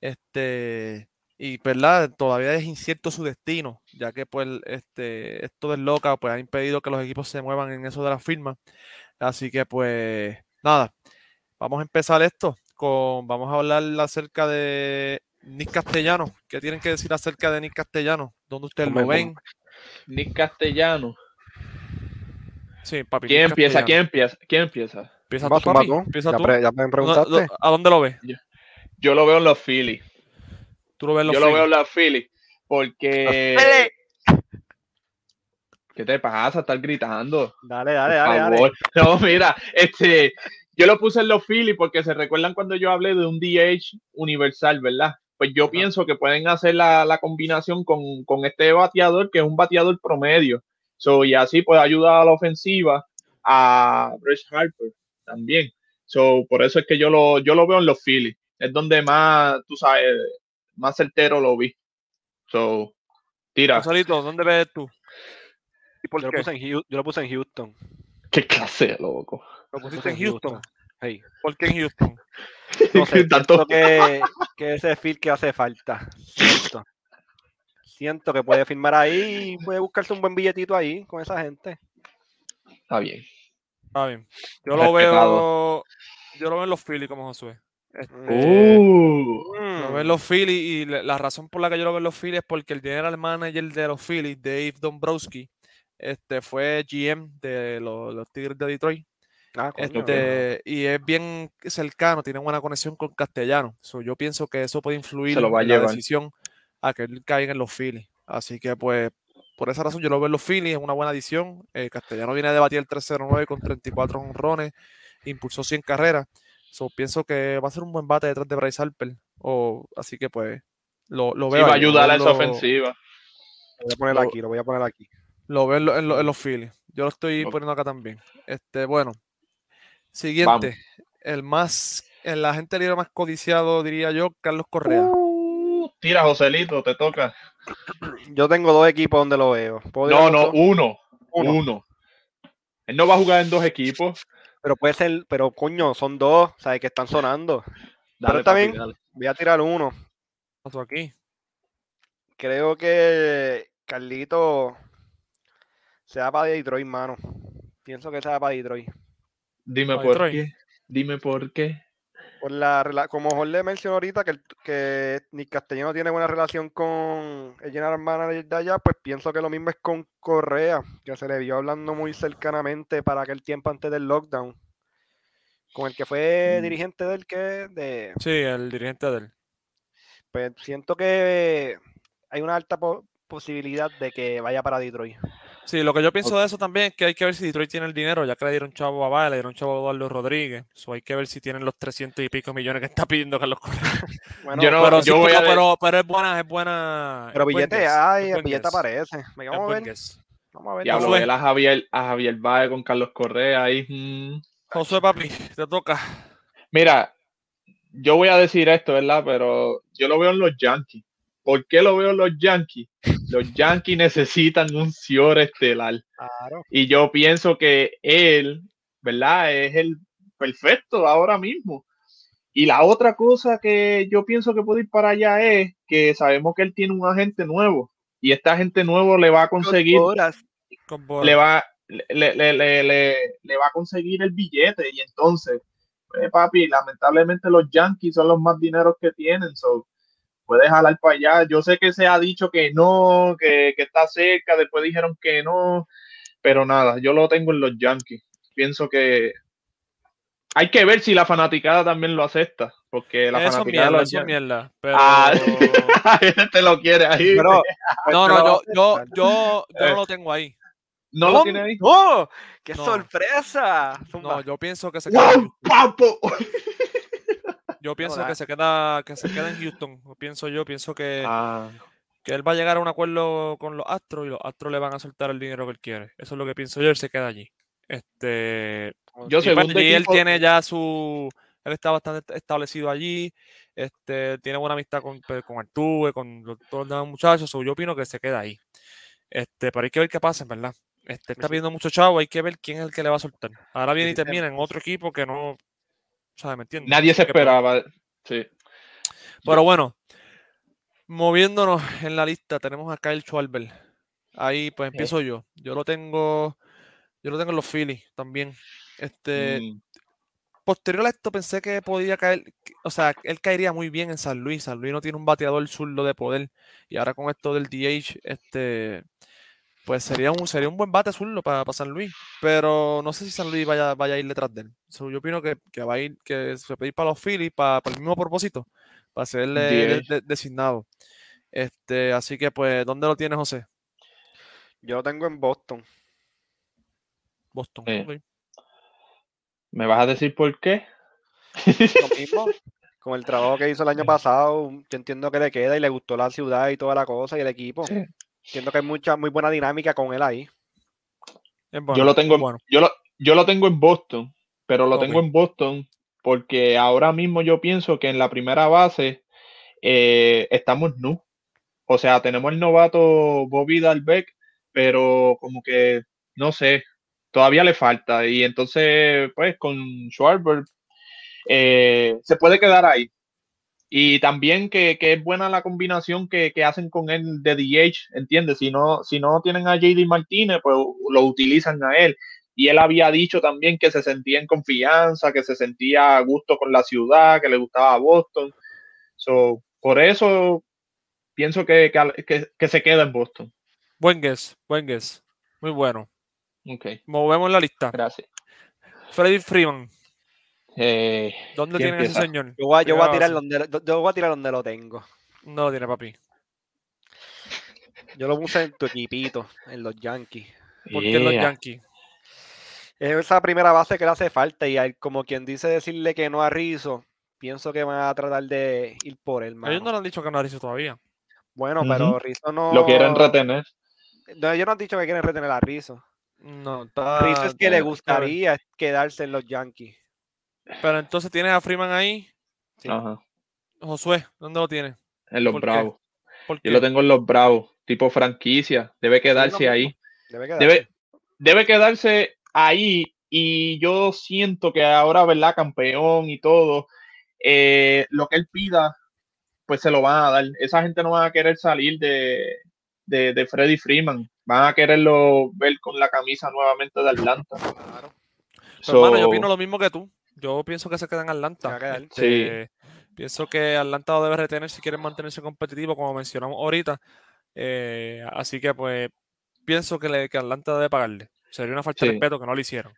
Este, y verdad, todavía es incierto su destino, ya que pues este, esto del loca pues ha impedido que los equipos se muevan en eso de la firma. Así que pues nada, vamos a empezar esto con, vamos a hablar acerca de Nick Castellano. ¿Qué tienen que decir acerca de Nick Castellano? ¿Dónde ustedes lo ven? Nick Castellano. Sí, papi. ¿Quién empieza? ¿Quién empieza? ¿Quién empieza? Empieza tú, papi. Empieza Ya tú. pre- ya me ¿Dónde- preguntaste. ¿A dónde lo ves? Yo lo veo en los Phillies. Tú lo ves en los Yo lo veo en los Phillies. Porque. ¿Qué te pasa? Estás gritando. Dale, dale, dale, dale. favor. No, mira, este, yo lo puse en los Phillies porque se recuerdan cuando yo hablé de un DH universal, ¿verdad? Pues yo pienso que pueden hacer la, la combinación con, con este bateador, que es un bateador promedio. So, y así puede ayudar a la ofensiva a Bryce Harper también. So, por eso es que yo lo, yo lo veo en los Phillies. Es donde más, tú sabes, más certero lo vi. So, tira. Joselito, ¿dónde ves tú? ¿Y por Yo lo, puse en Houston, yo lo puse en Houston. Qué clase, de loco. Lo Lo pusiste puse en Houston. Hey. ¿Por qué en Houston? No sé, Tanto- que, que ese feel que hace falta. Siento. Siento que puede firmar ahí y puede buscarse un buen billetito ahí con esa gente. Está bien. Está bien. Yo lo veo. Yo lo veo en los Phillies como Josué. Este, Uh. Lo veo en los Phillies y la, la razón por la que yo lo veo en los Phillies es porque el general manager de los Phillies, Dave Dombrowski, este, fue GM de los, los Tigres de Detroit. Ah, coño. Este, y es bien cercano, tiene buena conexión con castellano. So, yo pienso que eso puede influir lo en la decisión a que él caiga en los Phillies. Así que, pues, por esa razón yo lo veo en los Phillies, es una buena adición. Eh, Castellano viene a debatir el 309 con 34 honrones, impulsó 100 carreras. So, pienso que va a ser un buen bate detrás de Bryce Harper. O, así que, pues, lo, lo Sí, veo. va a ayudar veo a en esa ofensiva. Lo voy a poner Lo- aquí, lo voy a poner aquí. Lo veo en, lo- en lo- en los Phillies. Yo lo estoy poniendo acá también. Este, bueno. Siguiente. El más, el agente libre más codiciado, diría yo, Carlos Correa. Uh, tira, Joselito, te toca. Yo tengo dos equipos donde lo veo. ¿Puedo No, no. Uno. Uno. Él no va a jugar en dos equipos. Pero puede ser, pero coño, son dos, ¿sabes? Que están sonando. Dale, papi, bien. dale. Voy a tirar uno. Pasó aquí. Creo que Carlito se va para Detroit, mano. Pienso que se va para Detroit. Dime por Detroit. qué. Dime por qué. Por la, como Jorge mencionó ahorita, que, el- que Nick Castellano tiene buena relación con el general manager de allá, pues pienso que lo mismo es con Correa, que se le vio hablando muy cercanamente para aquel tiempo antes del lockdown. Con el que fue Mm. dirigente del que de Sí, el dirigente de él. pues siento que hay una alta po- posibilidad de que vaya para Detroit. Sí, lo que yo pienso de eso también es que hay que ver si Detroit tiene el dinero, ya que le dieron chavo a Valle, le dieron chavo a Eduardo Rodríguez. So hay que ver si tienen los 300 y pico millones que está pidiendo Carlos Correa. Bueno, Yo no- pero, yo sí, voy pero, a de- pero, pero es buena, es buena. pero billete guess, hay, el billete guess, aparece. Vamos a ver. Vamos a ver. Él a Javier, a Javier Baez con Carlos Correa ahí. mm. Josué, papi, te toca. Mira, yo voy a decir esto, ¿verdad? Pero yo lo veo en los Yankees. ¿Por qué lo veo en los Yankees? Los Yankees necesitan un Cior estelar. Claro. Y yo pienso que él, ¿verdad? Es el perfecto ahora mismo. Y la otra cosa que yo pienso que puede ir para allá es que sabemos que él tiene un agente nuevo. Y este agente nuevo le va a conseguir. Con le va, le, le, le, le, le va a conseguir el billete y entonces, pues, papi, lamentablemente los Yankees son los más dineros que tienen, so, puedes jalar para allá. Yo sé que se ha dicho que no, que, que está cerca, después dijeron que no, pero nada, yo lo tengo en los Yankees. Pienso que hay que ver si la fanaticada también lo acepta, porque la Eso fanaticada mierda, los eso mierda. Pero... Ah, te lo quiere ahí. Pero, No, no, lo yo, yo, yo, yo no lo tengo ahí. ¿No lo tiene ahí? ¡Oh! ¡Qué No. sorpresa! No, Zumba. yo pienso que se queda, ¡Wow, papo! Yo pienso que se queda, que se queda en Houston. Pienso yo, pienso que, Ah. que él va a llegar a un acuerdo con los Astros y los Astros le van a soltar el dinero que él quiere. Eso es lo que pienso yo, él se queda allí. Este, Yo y, pues, y él tiene ya su, él está bastante establecido allí, este, tiene buena amistad con, pues, con Artube, con los- todos los demás muchachos, so yo opino que se queda ahí. Este, pero hay que ver qué pasa, en verdad. Este, está Sí. pidiendo mucho chavo, hay que ver quién es el que le va a soltar. Ahora viene y termina en otro equipo que no, ¿sabes? ¿Me entiendes? Nadie se pues, esperaba. Sí. Pero bueno, moviéndonos en la lista, tenemos a Kyle Schwarber. Ahí pues empiezo yo. Yo lo tengo, yo lo tengo en los Phillies también. Este, Mm, posterior a esto pensé que podía caer, que- o sea, él caería muy bien en San Luis. San Luis no tiene un bateador zurdo de poder. Y ahora con esto del DH, este, pues sería un, sería un buen bate zurdo para, San Luis. Pero no sé si San Luis vaya, vaya a ir detrás de él. So, yo opino que, que va a ir, que se puede ir para los Phillies para, para el mismo propósito, para serle de- DH. de- designado. Este, así que pues, ¿dónde lo tienes, José? Yo lo tengo en Boston. Boston. Eh. ¿Me vas a decir por qué? Lo mismo. Con el trabajo que hizo el año pasado, yo entiendo que le queda y le gustó la ciudad y toda la cosa y el equipo. Sí. Entiendo que hay mucha, muy buena dinámica con él ahí. Yo lo tengo, bueno. yo lo, yo lo tengo en Boston, pero lo tengo en Boston porque ahora mismo yo pienso que en la primera base eh, estamos nu. O sea, tenemos el novato Bobby Dalbeck, pero como que no sé, todavía le falta. Y entonces, pues con Schwarber eh, se puede quedar ahí. Y también que, que es buena la combinación que, que hacen con él de DH, ¿entiendes? Si no, si no tienen a JD Martínez, pues lo utilizan a él. Y él había dicho también que se sentía en confianza, que se sentía a gusto con la ciudad, que le gustaba Boston. So, por eso pienso que, que, se queda en Boston. Buen guess, buen guess. Muy bueno. Ok, Movemos la lista. gracias. Freddy Freeman. Eh, ¿Dónde ¿quién tienen a ese empieza? señor? Yo voy, a- yo voy a Primera tirar donde, yo voy a tirar donde lo tengo. No lo tiene, papi. Yo lo puse en tu equipito, en los Yankees. Porque los Yeah. Yankees. Es esa primera base que le hace falta y hay- como quien dice decirle que no a Rizzo, pienso que van a tratar de ir por él, Ellos mano. no le han dicho que no ha dicho todavía. Bueno, pero Rizzo no... Lo quieren retener. No, ellos no han dicho que quieren retener a Rizzo. No, está. Rizzo es que le gustaría quedarse en los Yankees. Pero entonces tienes a Freeman ahí. Sí. Ajá. Josué, ¿dónde lo tienes? En los ¿Por qué? Bravos. ¿Por Yo lo tengo en los Bravos, tipo franquicia. Debe quedarse mismo. ahí. Debe quedarse. Debe, debe quedarse ahí. Y yo siento que ahora, ¿verdad? Campeón y todo. eh, lo que él pida, pues se lo van a dar. Esa gente no va a querer salir de, de, de Freddy Freeman. Van a quererlo ver con la camisa nuevamente de Atlanta. Claro. Pero, hermano, yo opino lo mismo que tú. Yo pienso que se queda en Se va Atlanta. Este, Pienso que Atlanta lo debe retener si quieren mantenerse competitivo, como mencionamos ahorita. Eh, así que, pues, pienso que, le, que Atlanta debe pagarle. Sería una falta de Sí. respeto que no lo hicieron.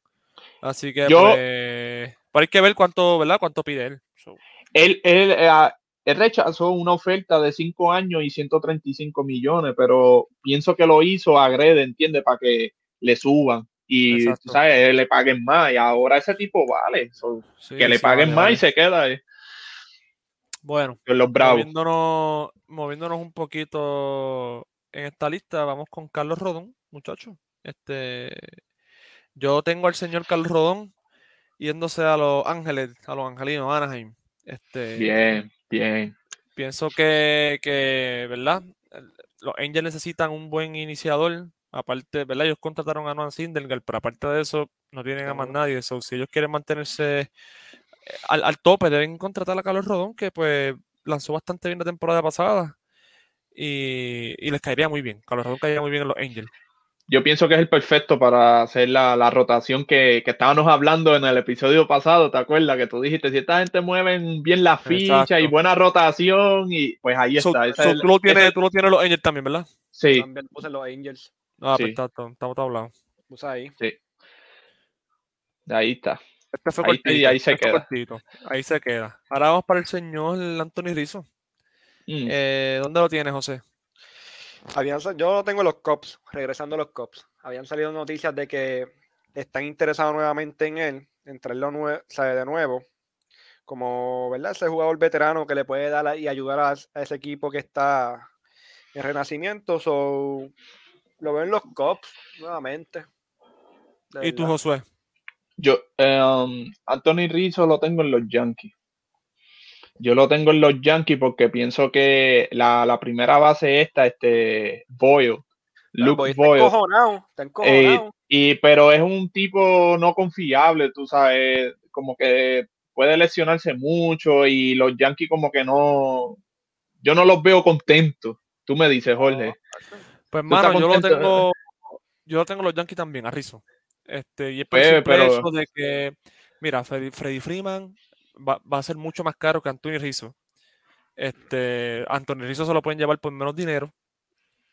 Así que, Yo- pues, pero hay que ver cuánto, ¿verdad? Cuánto pide él. So, él, él, eh, ah, él rechazó una oferta de 5 años y 135 millones, pero pienso que lo hizo agrede, ¿entiendes? Para que le suban y, Exacto. tú ¿sabes? Le paguen más. Y ahora ese tipo vale. So, sí, que le sí, paguen vale, más vale. y se queda eh, Bueno, con los bravos. moviéndonos, moviéndonos un poquito en esta lista, vamos con Carlos Rodón, muchachos. Este, yo tengo al señor Carlos Rodón yéndose a Los Ángeles, a los Angelinos, Anaheim. Este, Bien, bien. Pienso que, que, ¿verdad? Los Angels necesitan un buen iniciador. Aparte, ¿verdad? Ellos contrataron a Noah Syndergaard, pero aparte de eso, no tienen a más nadie. So, si ellos quieren mantenerse eh, al, al tope, deben contratar a Carlos Rodón, que pues lanzó bastante bien la temporada pasada. Y, y les caería muy bien. Carlos Rodón caería muy bien en los Angels. Yo pienso que es el perfecto para hacer la, la rotación que, que estábamos hablando en el episodio pasado, ¿te acuerdas? Que tú dijiste, si esta gente mueven bien la ficha y buena rotación, y pues ahí So- está. esa so es- tú, lo tienes, tú lo tienes en los Angels también, ¿verdad? sí, También puse los Angels. Ah, pues Sí. está, está, está- está hablado. Puse ahí. ahí está. Este fue Ahí- cortito, ahí se este queda. cortito. Ahí se queda. Ahora vamos para el señor Anthony Rizzo. Mm. Eh, ¿Dónde lo tienes, José? Habían, yo tengo los Cops, regresando a los Cops. Habían salido noticias de que están interesados nuevamente en él, en traerlo nue- de nuevo. Como, ¿verdad? Ese jugador veterano que le puede dar y ayudar a, a ese equipo que está en renacimiento. So, lo veo en los Cops nuevamente. De ¿Y tú. Josué? Yo, eh, um, Anthony Rizzo lo tengo en los Yankees. Yo lo tengo en los Yankees porque pienso que la, la primera base esta, este Boyle, Luke Boyd está Boyle, encojonado, está eh, encojonado. y, pero es un tipo no confiable, tú sabes, como que puede lesionarse mucho y los Yankees como que no, yo no los veo contentos. Tú me dices, Jorge. Pues, ¿Tú estás mano, yo lo tengo. Yo lo tengo los Yankees también, a Rizzo. Este, y es por Pues, simple pero- hecho de que, mira, Freddy, Freddy Freeman va, va a ser mucho más caro que Anthony Rizzo. Este, Anthony Rizzo se lo pueden llevar por menos dinero.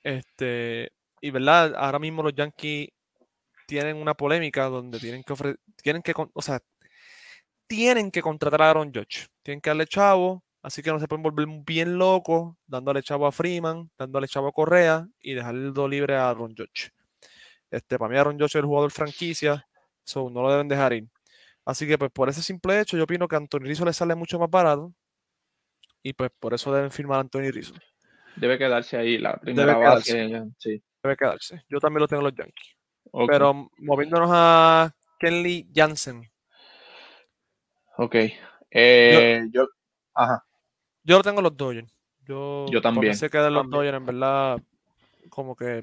Este, y verdad, ahora mismo los Yankees tienen una polémica donde tienen que ofre- tienen que, o sea, tienen que contratar a Aaron Judge. Tienen que darle chavo, así que no se pueden volver bien locos, dándole chavo a Freeman, dándole chavo a Correa y dejarlo libre a Aaron Judge. Este, para mí Aaron Judge es el jugador franquicia, so no lo deben dejar ir. Así que pues por ese simple hecho yo opino que a Anthony Rizzo le sale mucho más barato y pues por eso deben firmar a Anthony Rizzo. Debe quedarse ahí la primera quedarse. base. Sí. Debe quedarse. Yo también lo tengo en los Yankees. Pero moviéndonos a Kenley Jansen. ok. Eh, yo, ajá. Yo lo tengo en los Dodgers. Yo, Yo también. Se queda en los. Dodgers, en verdad, como que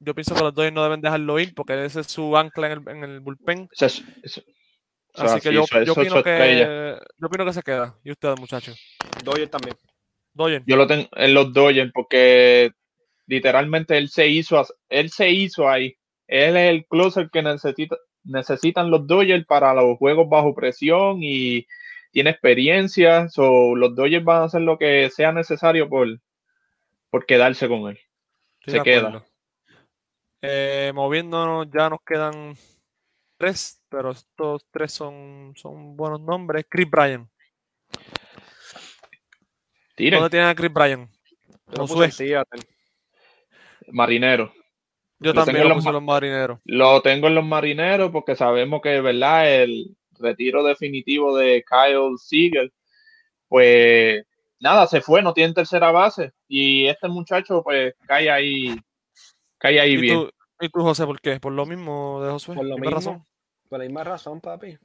yo pienso que los Dodgers no deben dejarlo ir porque ese es su ancla en el, en el bullpen. Eso es- eso- eso Así que yo, eso- yo opino que yo opino que se queda. ¿Y ustedes, muchachos? Dodgers también. Dodgers. Yo lo tengo en los Dodgers porque literalmente él se hizo, él se hizo ahí. Él es el closer que necesita, necesitan los Dodgers para los juegos bajo presión y tiene experiencia. So, los Dodgers van a hacer lo que sea necesario por, por quedarse con él. Estoy se queda. Eh, moviéndonos, ya nos quedan tres, pero estos tres son, son buenos nombres. Chris Bryan. Tiren. ¿Dónde tienen a Chris Bryan? Lo puse en. Marinero. Yo Lo también tengo en lo los puse ma- los marineros. Lo tengo en los marineros porque sabemos que, ¿verdad? El retiro definitivo de Kyle Siegel, pues nada, se fue, no tiene tercera base. Y este muchacho, pues, cae ahí, cae ahí ¿Y bien. tú, ¿Y tú, José, por qué? ¿Por lo mismo de Josué? Por lo ¿Misma mismo. razón? Por la misma razón, papi.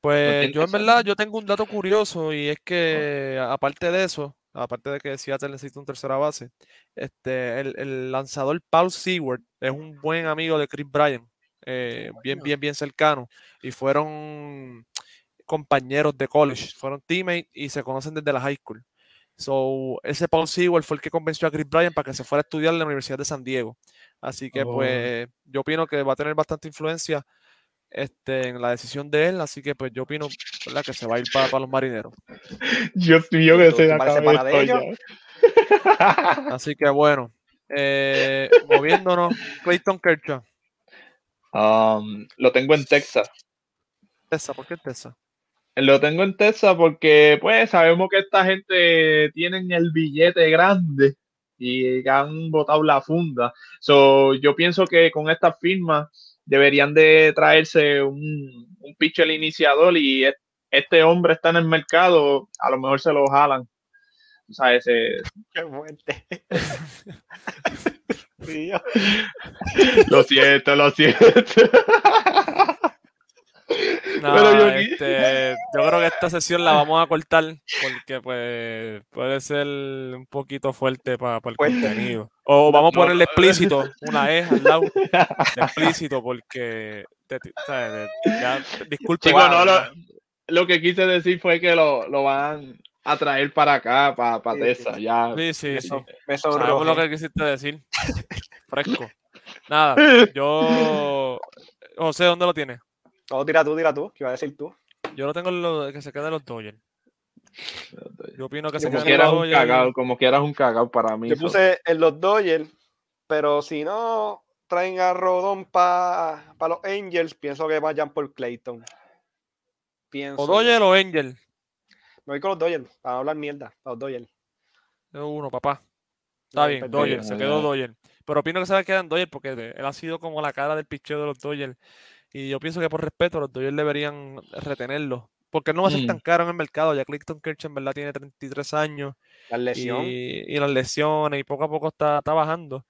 Pues yo en verdad, yo tengo un dato curioso y es que aparte de eso, aparte de que Seattle necesita un tercera base, este, el, el lanzador Paul Seward es un buen amigo de Chris Bryant, eh, bien, bien, bien cercano y fueron compañeros de college, fueron teammates y se conocen desde la high school. So, ese Paul Seward fue el que convenció a Chris Bryant para que se fuera a estudiar en la Universidad de San Diego. Así que, Oh. pues, yo opino que va a tener bastante influencia este, en la decisión de él, así que pues yo opino ¿verdad? que se va a ir para, los marineros. Dios mío, que ¿Tú- se acaba de ellos? Así que bueno, eh, moviéndonos, Clayton Kershaw. Um, lo tengo en Texas. Tessa, ¿por qué Tessa? Lo tengo en Texas porque, pues, sabemos que esta gente tienen el billete grande y han botado la funda. So, yo pienso que con esta firma deberían de traerse un, un pitcher iniciador y e- este hombre está en el mercado, a lo mejor se lo jalan. O sea, ese, Qué fuerte. Sí, yo- lo siento, lo siento. No, Pero yo este, yo creo que esta sesión la vamos a cortar porque pues puede ser un poquito fuerte para el Fuerte. contenido. O vamos a No, ponerle no. explícito, una E al lado explícito porque te- ya, disculpe. No, lo, lo que quise decir fue que lo, lo van a traer para acá, para, para Sí, Texas. Ya. Sí, sí, Me, sí. so- me Sabemos lo sonrojé. que quisiste decir. Fresco. Nada, yo. José, ¿dónde lo tienes? No, tira tú, tira tú. ¿Qué iba a decir tú? Yo lo tengo en lo que se quede en los Dodgers. Yo opino que se en quieras los un Dodgers. cagao, como quieras un cagao para mí. Yo so. puse en los Dodgers, pero si no traen a Rodón para los Angels, pienso que vayan por Clayton. Pienso. O Dodgers o Angel. Me voy con los Dodgers, para no hablar mierda, para los Dodgers. Es uno, papá. Está bien. Dodgers, se quedó. Dodgers. Pero opino que se va a quedar en Dodgers porque él ha sido como la cara del picheo de los Dodgers. Y yo pienso que por respeto los Dodgers deberían retenerlo. Porque él no va a ser Mm. tan caro en el mercado. Ya Clayton Kershaw en verdad tiene 33 años. La lesión. y, y las lesiones y poco a poco está, está bajando.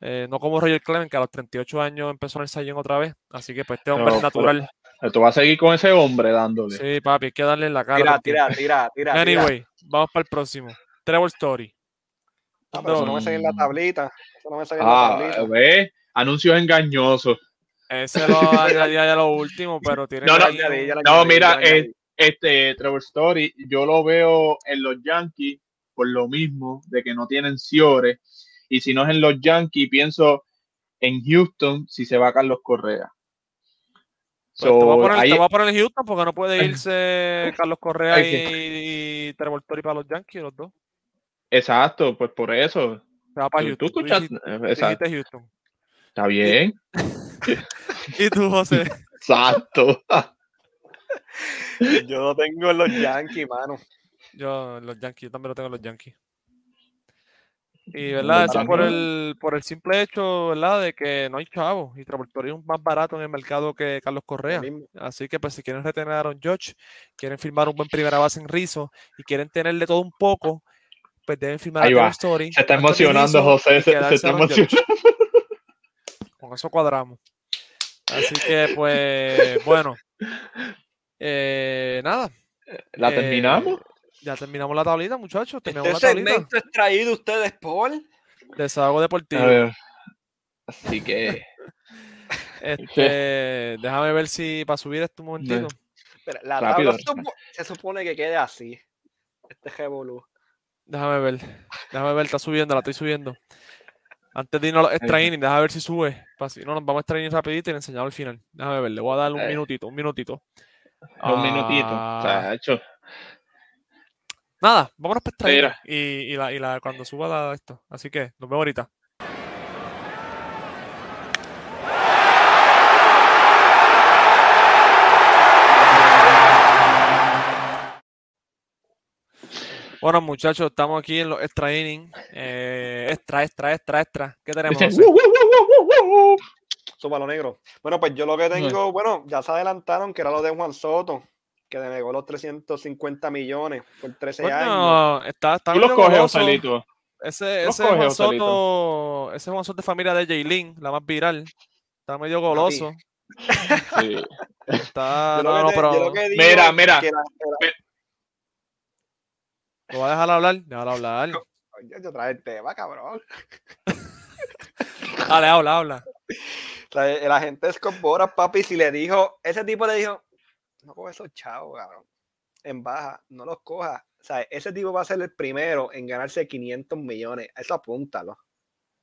Eh, no como Roger Clemens, que a los 38 años empezó en el Sayón otra vez. Así que pues este hombre es natural. Tú vas a seguir con ese hombre dándole. Sí, papi, hay que darle en la cara. Tira, tira, tira, tira. tira. Anyway, vamos para el próximo. Trevor Story. Ah, pero eso no me sale en la tablita. Eso no me sale en la Ah, tablita. ve, anuncios engañosos. Ese lo añadía ya lo último, pero tiene No, que no, ya la No, añadí, mira, este Trevor Story, yo lo veo en los Yankees por lo mismo de que no tienen Ciore. Y si no es en los Yankees, pienso en Houston si se va Carlos Correa. Pues te, voy a So, poner, ahí- te voy a poner en Houston porque no puede irse Carlos Correa y, y Trevor Story para los Yankees, los dos. Exacto, pues por eso. Se va para Tú, Houston. tú Tú escuchas, dijiste- eh, tú exacto, Houston. está bien, ¿Y tú, José? exacto. Yo lo tengo en los Yankees, mano. Yo, los Yankees, yo también lo tengo en los Yankees. Y verdad, eso por el, por el simple hecho, ¿verdad? De que no hay chavos y Trevor Story es más barato en el mercado que Carlos Correa. Así que pues si quieren retener a Aaron Judge, quieren firmar un buen primera base en Rizzo y quieren tenerle todo un poco, pues deben firmar Ahí a va. Story. Se está emocionando, Rizzo José, se, está emocionando. Con eso cuadramos. Así que pues bueno. Eh, nada. ¿La eh, terminamos? Ya terminamos la tablita, muchachos. Terminamos Este la tablita. segmento es traído a ustedes por. Desahogo deportivo. A ver. Así que, Este, déjame ver si para subir esto un momentito. La Rápido. tabla se supone que quede así. Este revolú. Déjame ver. Déjame ver, está subiendo, la estoy subiendo. Antes de irnos a los extra déjame ver si sube. Si no, nos vamos a extra rapidito y le enseñamos al final. Déjame ver, le voy a dar un minutito, un minutito. un minutito. Ah, Chacho. Nada, vámonos para extra Mira. innings y, y, la, y la, cuando suba la, esto. Así que nos vemos ahorita. Bueno, muchachos, estamos aquí en los extra innings. Eh, extra, extra, extra, extra. ¿Qué tenemos? Súbalo negro. Bueno, pues yo lo que tengo, bueno, ya se adelantaron que era lo de Juan Soto, que denegó los 350 millones por 13 años. Coño, está, está Tú los coges. Joselito. Ese, ese coge, Juan. Soto, ese Juan Soto de familia de Jaylin, la más viral. Está medio goloso. Sí. Está, no, que no, te- pero que Mira, mira. que la- lo voy a dejar hablar. Déjalo hablar. Yo, yo trae el tema, cabrón. Dale, habla, habla. O sea, el agente Scott Boras, papi, si le dijo, ese tipo le dijo, no coges esos chavos, cabrón. En baja, no los cojas. O sea, ese tipo va a ser el primero en ganarse 500 millones. Eso apúntalo.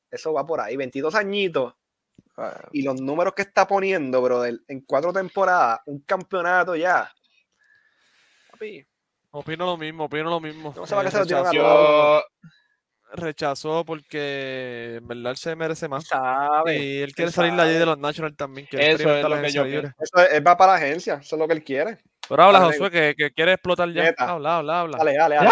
Eso va por ahí. 22 añitos. Y los números que está poniendo, brother, en cuatro temporadas, un campeonato ya. Papi, Opino lo mismo, opino lo mismo. No se va a Eh, Yo, rechazó porque en verdad él se merece más. sabe. Y él quiere salir de allí de los Nationals también. Eso es lo que yo libre. Eso es- él va para la agencia, eso es lo que él quiere. Pero habla, Dale, Josué, que, que quiere explotar ya. Neta. Habla, habla, habla. Dale, dale, dale.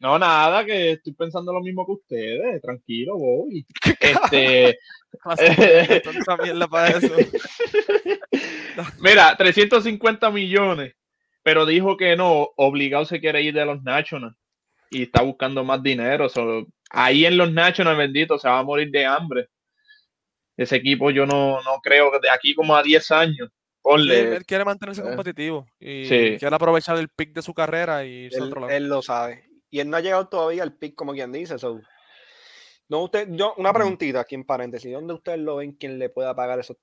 no, nada, que estoy pensando lo mismo que ustedes. Tranquilo, voy. Este, para eso. mira, 350 millones, pero dijo que no, obligado se quiere ir de los Nationals y está buscando más dinero. so, ahí en los Nationals, bendito, se va a morir de hambre. Ese equipo yo no, no creo que de aquí como a 10 años, Él, ponle, él quiere mantenerse Eh, competitivo y sí. quiere aprovechar el pick de su carrera y irse a Él, otro lado. él lo sabe. Y él no ha llegado todavía al pick, como quien dice. so. No, usted, yo, una preguntita aquí en paréntesis. ¿Dónde ustedes lo ven quien le pueda pagar esos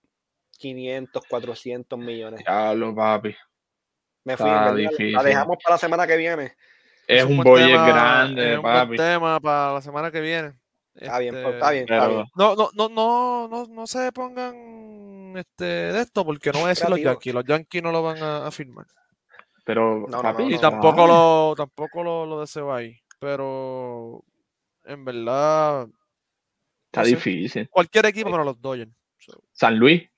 500, 400 millones? Diablo, papi. Me fui, está ¿verdad? difícil. La dejamos para la semana que viene. Es un boy tema, grande, es un buen tema para la semana que viene. Está bien, Este, está bien, está pero- bien. No, no, no, no, no, no se pongan este, de esto porque no voy a decir los. Yankees. Los Yankees no lo van a, a firmar. Pero, No, no, papi, no, Y tampoco lo, tampoco lo, lo deseo ahí. Pero en verdad, Está no sé. difícil. cualquier equipo para los Dodgers. So, San Luis.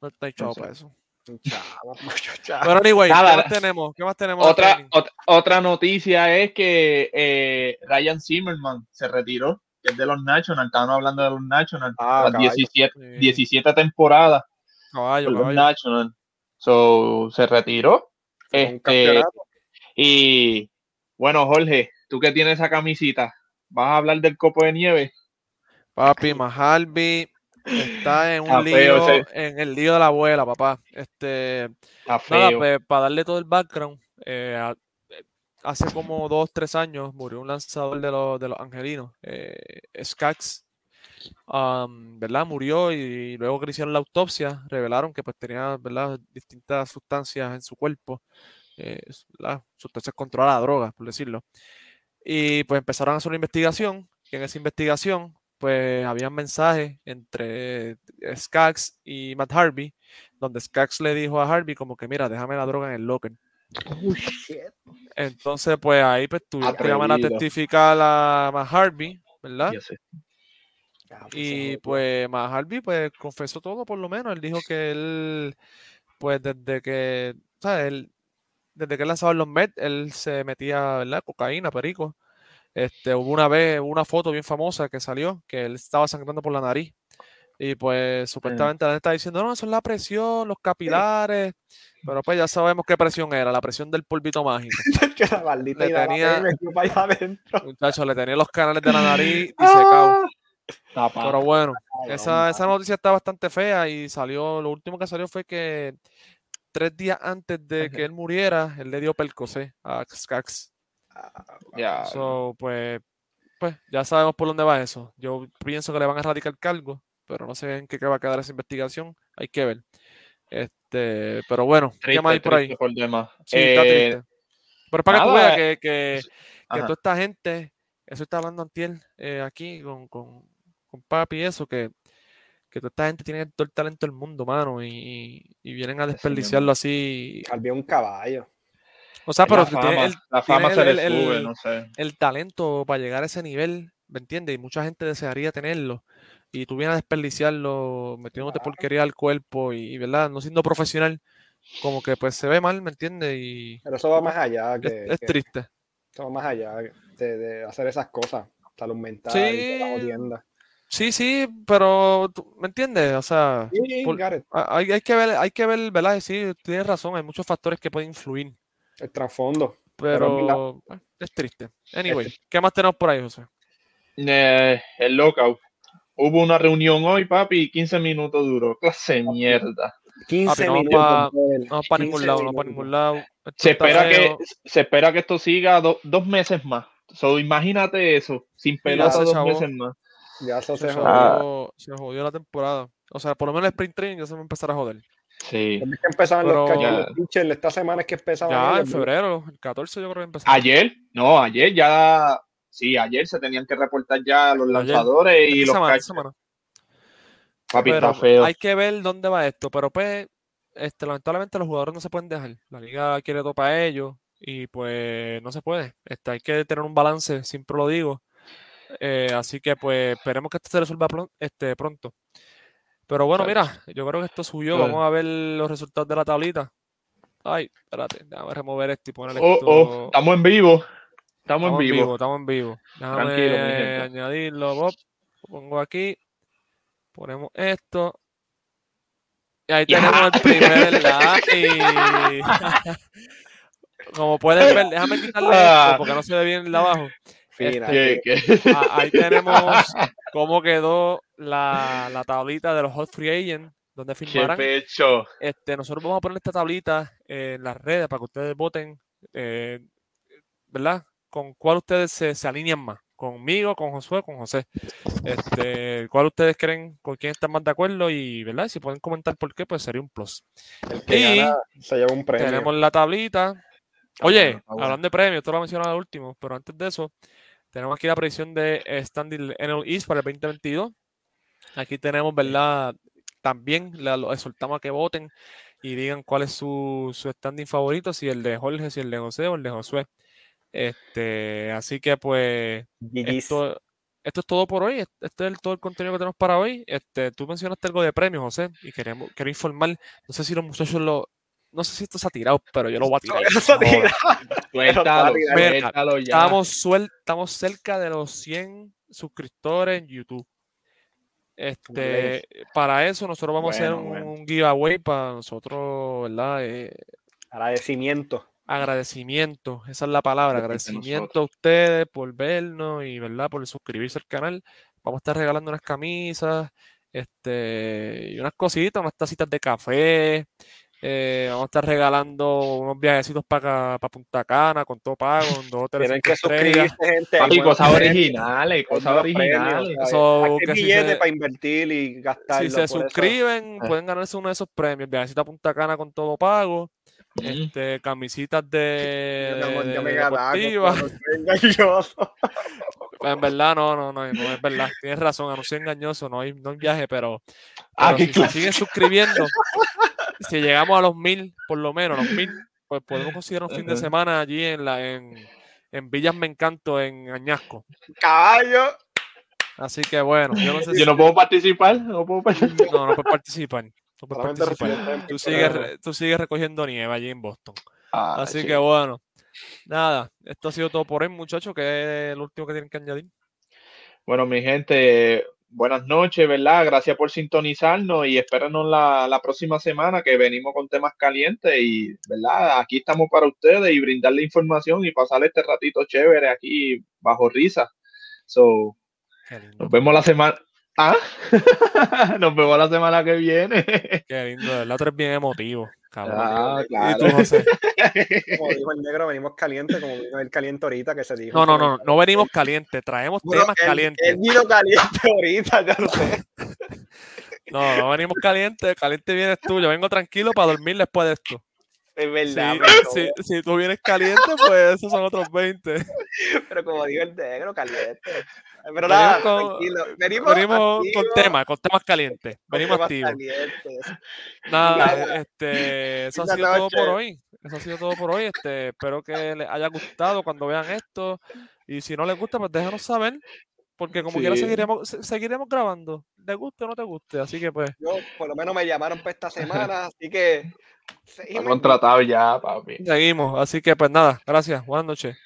no está echado para eso. Chavo, mucho chavo. Pero anyway, Nada, ¿qué más tenemos? ¿Qué más tenemos? Otra, otra noticia es que eh, Ryan Zimmerman se retiró, que es de los Nationals. Estaban hablando de los Nationals. Ah, las caballo. 17, Sí. 17 temporadas Caballo, los caballo. Nationals. So, se retiró. Este, y bueno, Jorge, tú que tienes esa camisita, ¿vas a hablar del copo de nieve? Papi, Mahalbi está en un feo lío, ese. en el lío de la abuela, papá. Este, nada, feo. pues, para darle todo el background, eh, a- eh, hace como dos, tres años murió un lanzador de los, de los angelinos, eh, Skax, am, ¿verdad? Murió y luego que le hicieron la autopsia, revelaron que pues tenía, ¿verdad? Distintas sustancias en su cuerpo, eh, s- ¿verdad? Sustancias controladas, drogas, por decirlo. Y pues empezaron a hacer una investigación, y en esa investigación, pues habían mensajes entre Skax y Matt Harvey, donde Skax le dijo a Harvey como que, mira, déjame la droga en el locker. Oh, shit. Entonces, pues ahí pues tuvieron que llamar a testificar a Matt Harvey, ¿verdad? Ya sé. Ya, Y pues Matt Harvey pues confesó todo por lo menos. Él dijo que él, pues desde que, ¿sabes? Él, desde que él lanzaba los Mets, él se metía, ¿verdad? Cocaína, perico. Este, hubo una vez, hubo una foto bien famosa que salió, que él estaba sangrando por la nariz. Y pues supuestamente la gente está diciendo, no, eso es la presión, los capilares. Pero pues ya sabemos qué presión era, la presión del polvito mágico. que la maldita Le tenía- adentro. Muchachos, le tenía los canales de la nariz disecados. Está pa- Pero bueno, esa, esa noticia está bastante fea y salió, lo último que salió fue que tres días antes de que él muriera, él le dio Percocé a Skax. Ya. So, pues, pues ya sabemos por dónde va eso. Yo pienso que le van a radicar cargo, pero no sé en qué va a quedar esa investigación. Hay que ver. Este, pero bueno, ¿qué Triste, más hay por ahí? por demás. Sí, está Eh, triste. Pero para que tú veas que, que, toda esta gente, eso está hablando Antiel eh, aquí con, con, con papi y eso, que, que toda esta gente tiene todo el talento del mundo, mano, y, y- vienen a desperdiciarlo así. Había un caballo. O sea, la pero que fama, tiene el, la fama tiene se el- le sube, el- no sé. el talento para llegar a ese nivel, ¿me entiendes? Y mucha gente desearía tenerlo. Y tú vienes a desperdiciarlo, metiéndote Claro. porquería al cuerpo y, y, ¿verdad? No siendo profesional, como que pues se ve mal, ¿me entiendes? Y Pero eso va más allá es, que, es que- triste. Esto va más allá de, de hacer esas cosas. Salud mental Sí. y la jodienda. Sí, sí, pero ¿me entiendes? O sea, Sí, por- hay, hay que ver, hay que ver, ¿verdad? Sí, tienes razón, hay muchos factores que pueden influir, El trasfondo. Pero es pero bueno, es triste. Anyway, ¿qué más tenemos por ahí, José? Eh, el lockout. Hubo una reunión hoy, papi, y 15 minutos duró. Clase mierda. 15 no vamos minutos. pa- brother. No, para ningún 15 lado, no para ningún lado. Esto Se espera, que, se espera que esto siga do- dos meses más. So, imagínate eso, sin pelota dos chavó. meses más. Ya se Se jodió. jodió, se jodió la temporada. O sea, por lo menos el sprint training ya se va a empezar a joder. Sí. ¿Cuándo es que empezaban Pero- los cañones, Ya. los pitchers? Esta semana es que empezaban. Ya en ellos, ¿no? febrero, el 14 yo creo que empezamos. Ayer, no, ayer ya, sí, ayer se tenían que reportar ya los Ayer. lanzadores y los semana, semana. Papi, Pero está feo. hay que ver dónde va esto, pero pues, este, lamentablemente los jugadores no se pueden dejar. La liga quiere todo para ellos y pues no se puede. Este, hay que tener un balance, siempre lo digo. Eh, así que pues esperemos que esto se resuelva este, pronto. Pero bueno, mira, yo creo que esto subió. Vamos a ver los resultados de la tablita. Ay, espérate, déjame remover esto y poner Oh, esto. oh, estamos en vivo. Estamos, en vivo. Estamos en vivo. Déjame Tranquilo, mi gente. añadirlo, Bob. Lo pongo aquí. Ponemos esto. Y ahí tenemos el primer like. Como pueden ver, déjame quitarle Ah. esto porque no se ve bien el de abajo. Ah, Ahí tenemos cómo quedó la, la tablita de los Hot Free Agents, donde ¿Qué firmarán. pecho? Este, nosotros vamos a poner esta tablita en las redes para que ustedes voten, eh, ¿verdad? Con cuál ustedes se, se alinean más, conmigo, con Josué, con José. Este, cuál ustedes creen, con quién están más de acuerdo y, ¿verdad? Si pueden comentar por qué, pues sería un plus. El que Y gana se lleva un premio. tenemos la tablita. Está Oye, bueno, está bueno. hablando de premios, esto lo mencionado al último, pero antes de eso, tenemos aquí la predicción de Standing NL East para el 2022. Aquí tenemos, ¿verdad? También la- lo exhortamos a que voten y digan cuál es su, su standing favorito, si el de Jorge, si el de José o el de Josué. Este, así que pues esto, esto es todo por hoy. Este este es el- todo el contenido que tenemos para hoy. Este, tú mencionaste algo de premios, José, y queremos, quiero informar. No sé si los muchachos lo. No sé si esto se ha tirado, pero yo lo voy a tirar. Suéltalo, suéltalo ya. Estamos, suel- estamos cerca de los 100 suscriptores en YouTube. Este, para eso nosotros vamos a hacer un, bueno. un giveaway para nosotros, ¿verdad? Eh, Agradecimiento. agradecimiento, esa es la palabra, agradecimiento a ustedes por vernos y, ¿verdad? Por suscribirse al canal. Vamos a estar regalando unas camisas, este, y unas cositas, unas tacitas de café. Eh, vamos a estar regalando unos viajecitos para Punta Cana con todo pago, en dos hoteles Tienen que estrellas. suscribirse, gente. Papi, cosas originales, cosas originales. ¿sabes? So, Hay que si billetes se- para invertir y gastarlo. Si se por eso- suscriben, Eh. pueden ganarse uno de esos premios. Viajecito a Punta Cana con todo pago. Mm. Este, camisitas de, Yo me- de- yo me. En verdad, no, no, no, no es verdad. Tienes razón, anuncio engañoso, no hay, no hay viaje, pero, Ah, pero qué si se siguen suscribiendo, si llegamos a los mil, por lo menos, los mil, pues podemos considerar un fin de semana allí en la en, en Villas Me Encanto, en Añasco. Caballo. Así que bueno, yo no sé Yo si no puedo participar, no puedo participar. no, no puedes participar. No Solamente participar. Tú sigues, tú sigues recogiendo nieve allí en Boston. Ah, Así sí. que bueno, nada, esto ha sido todo por hoy, muchachos, que es lo último que tienen que añadir. Bueno, mi gente, buenas noches, ¿verdad? Gracias por sintonizarnos y espérenos la, la próxima semana que venimos con temas calientes y, ¿verdad? Aquí estamos para ustedes y brindarle información y pasar este ratito chévere aquí bajo risa. So, nos vemos la semana. ¿Ah? Nos vemos la semana que viene. qué lindo, el otro es bien emotivo, cabrón. Ah, ¿Y claro. tú, José? Como dijo el negro, venimos calientes, como vino el caliente ahorita que se dijo. No, no, no, no venimos calientes, traemos Bueno, temas él- calientes. Él vino caliente ahorita, ya lo sé. No, no venimos calientes, caliente vienes tú, yo vengo tranquilo para dormir después de esto. Es verdad. si, si tú vienes caliente, pues esos son otros 20. Pero como dijo el negro, caliente. Pero Venimos nada, con- tranquilo. Venimos, Venimos con temas, con temas calientes, con venimos temas activos. calientes. Nada, Nada. este, eso ha sido todo por hoy. Eso ha sido todo por hoy. Este, espero que les haya gustado cuando vean esto. Y si no les gusta, pues déjanos saber. Porque como quiera Sí. seguiremos, se- seguiremos grabando. ¿Te guste o no te guste? Así que pues, Yo, por lo menos me llamaron para esta semana, así que seguimos. contratado ya, papi. seguimos. Así que pues nada, gracias. Buenas noches.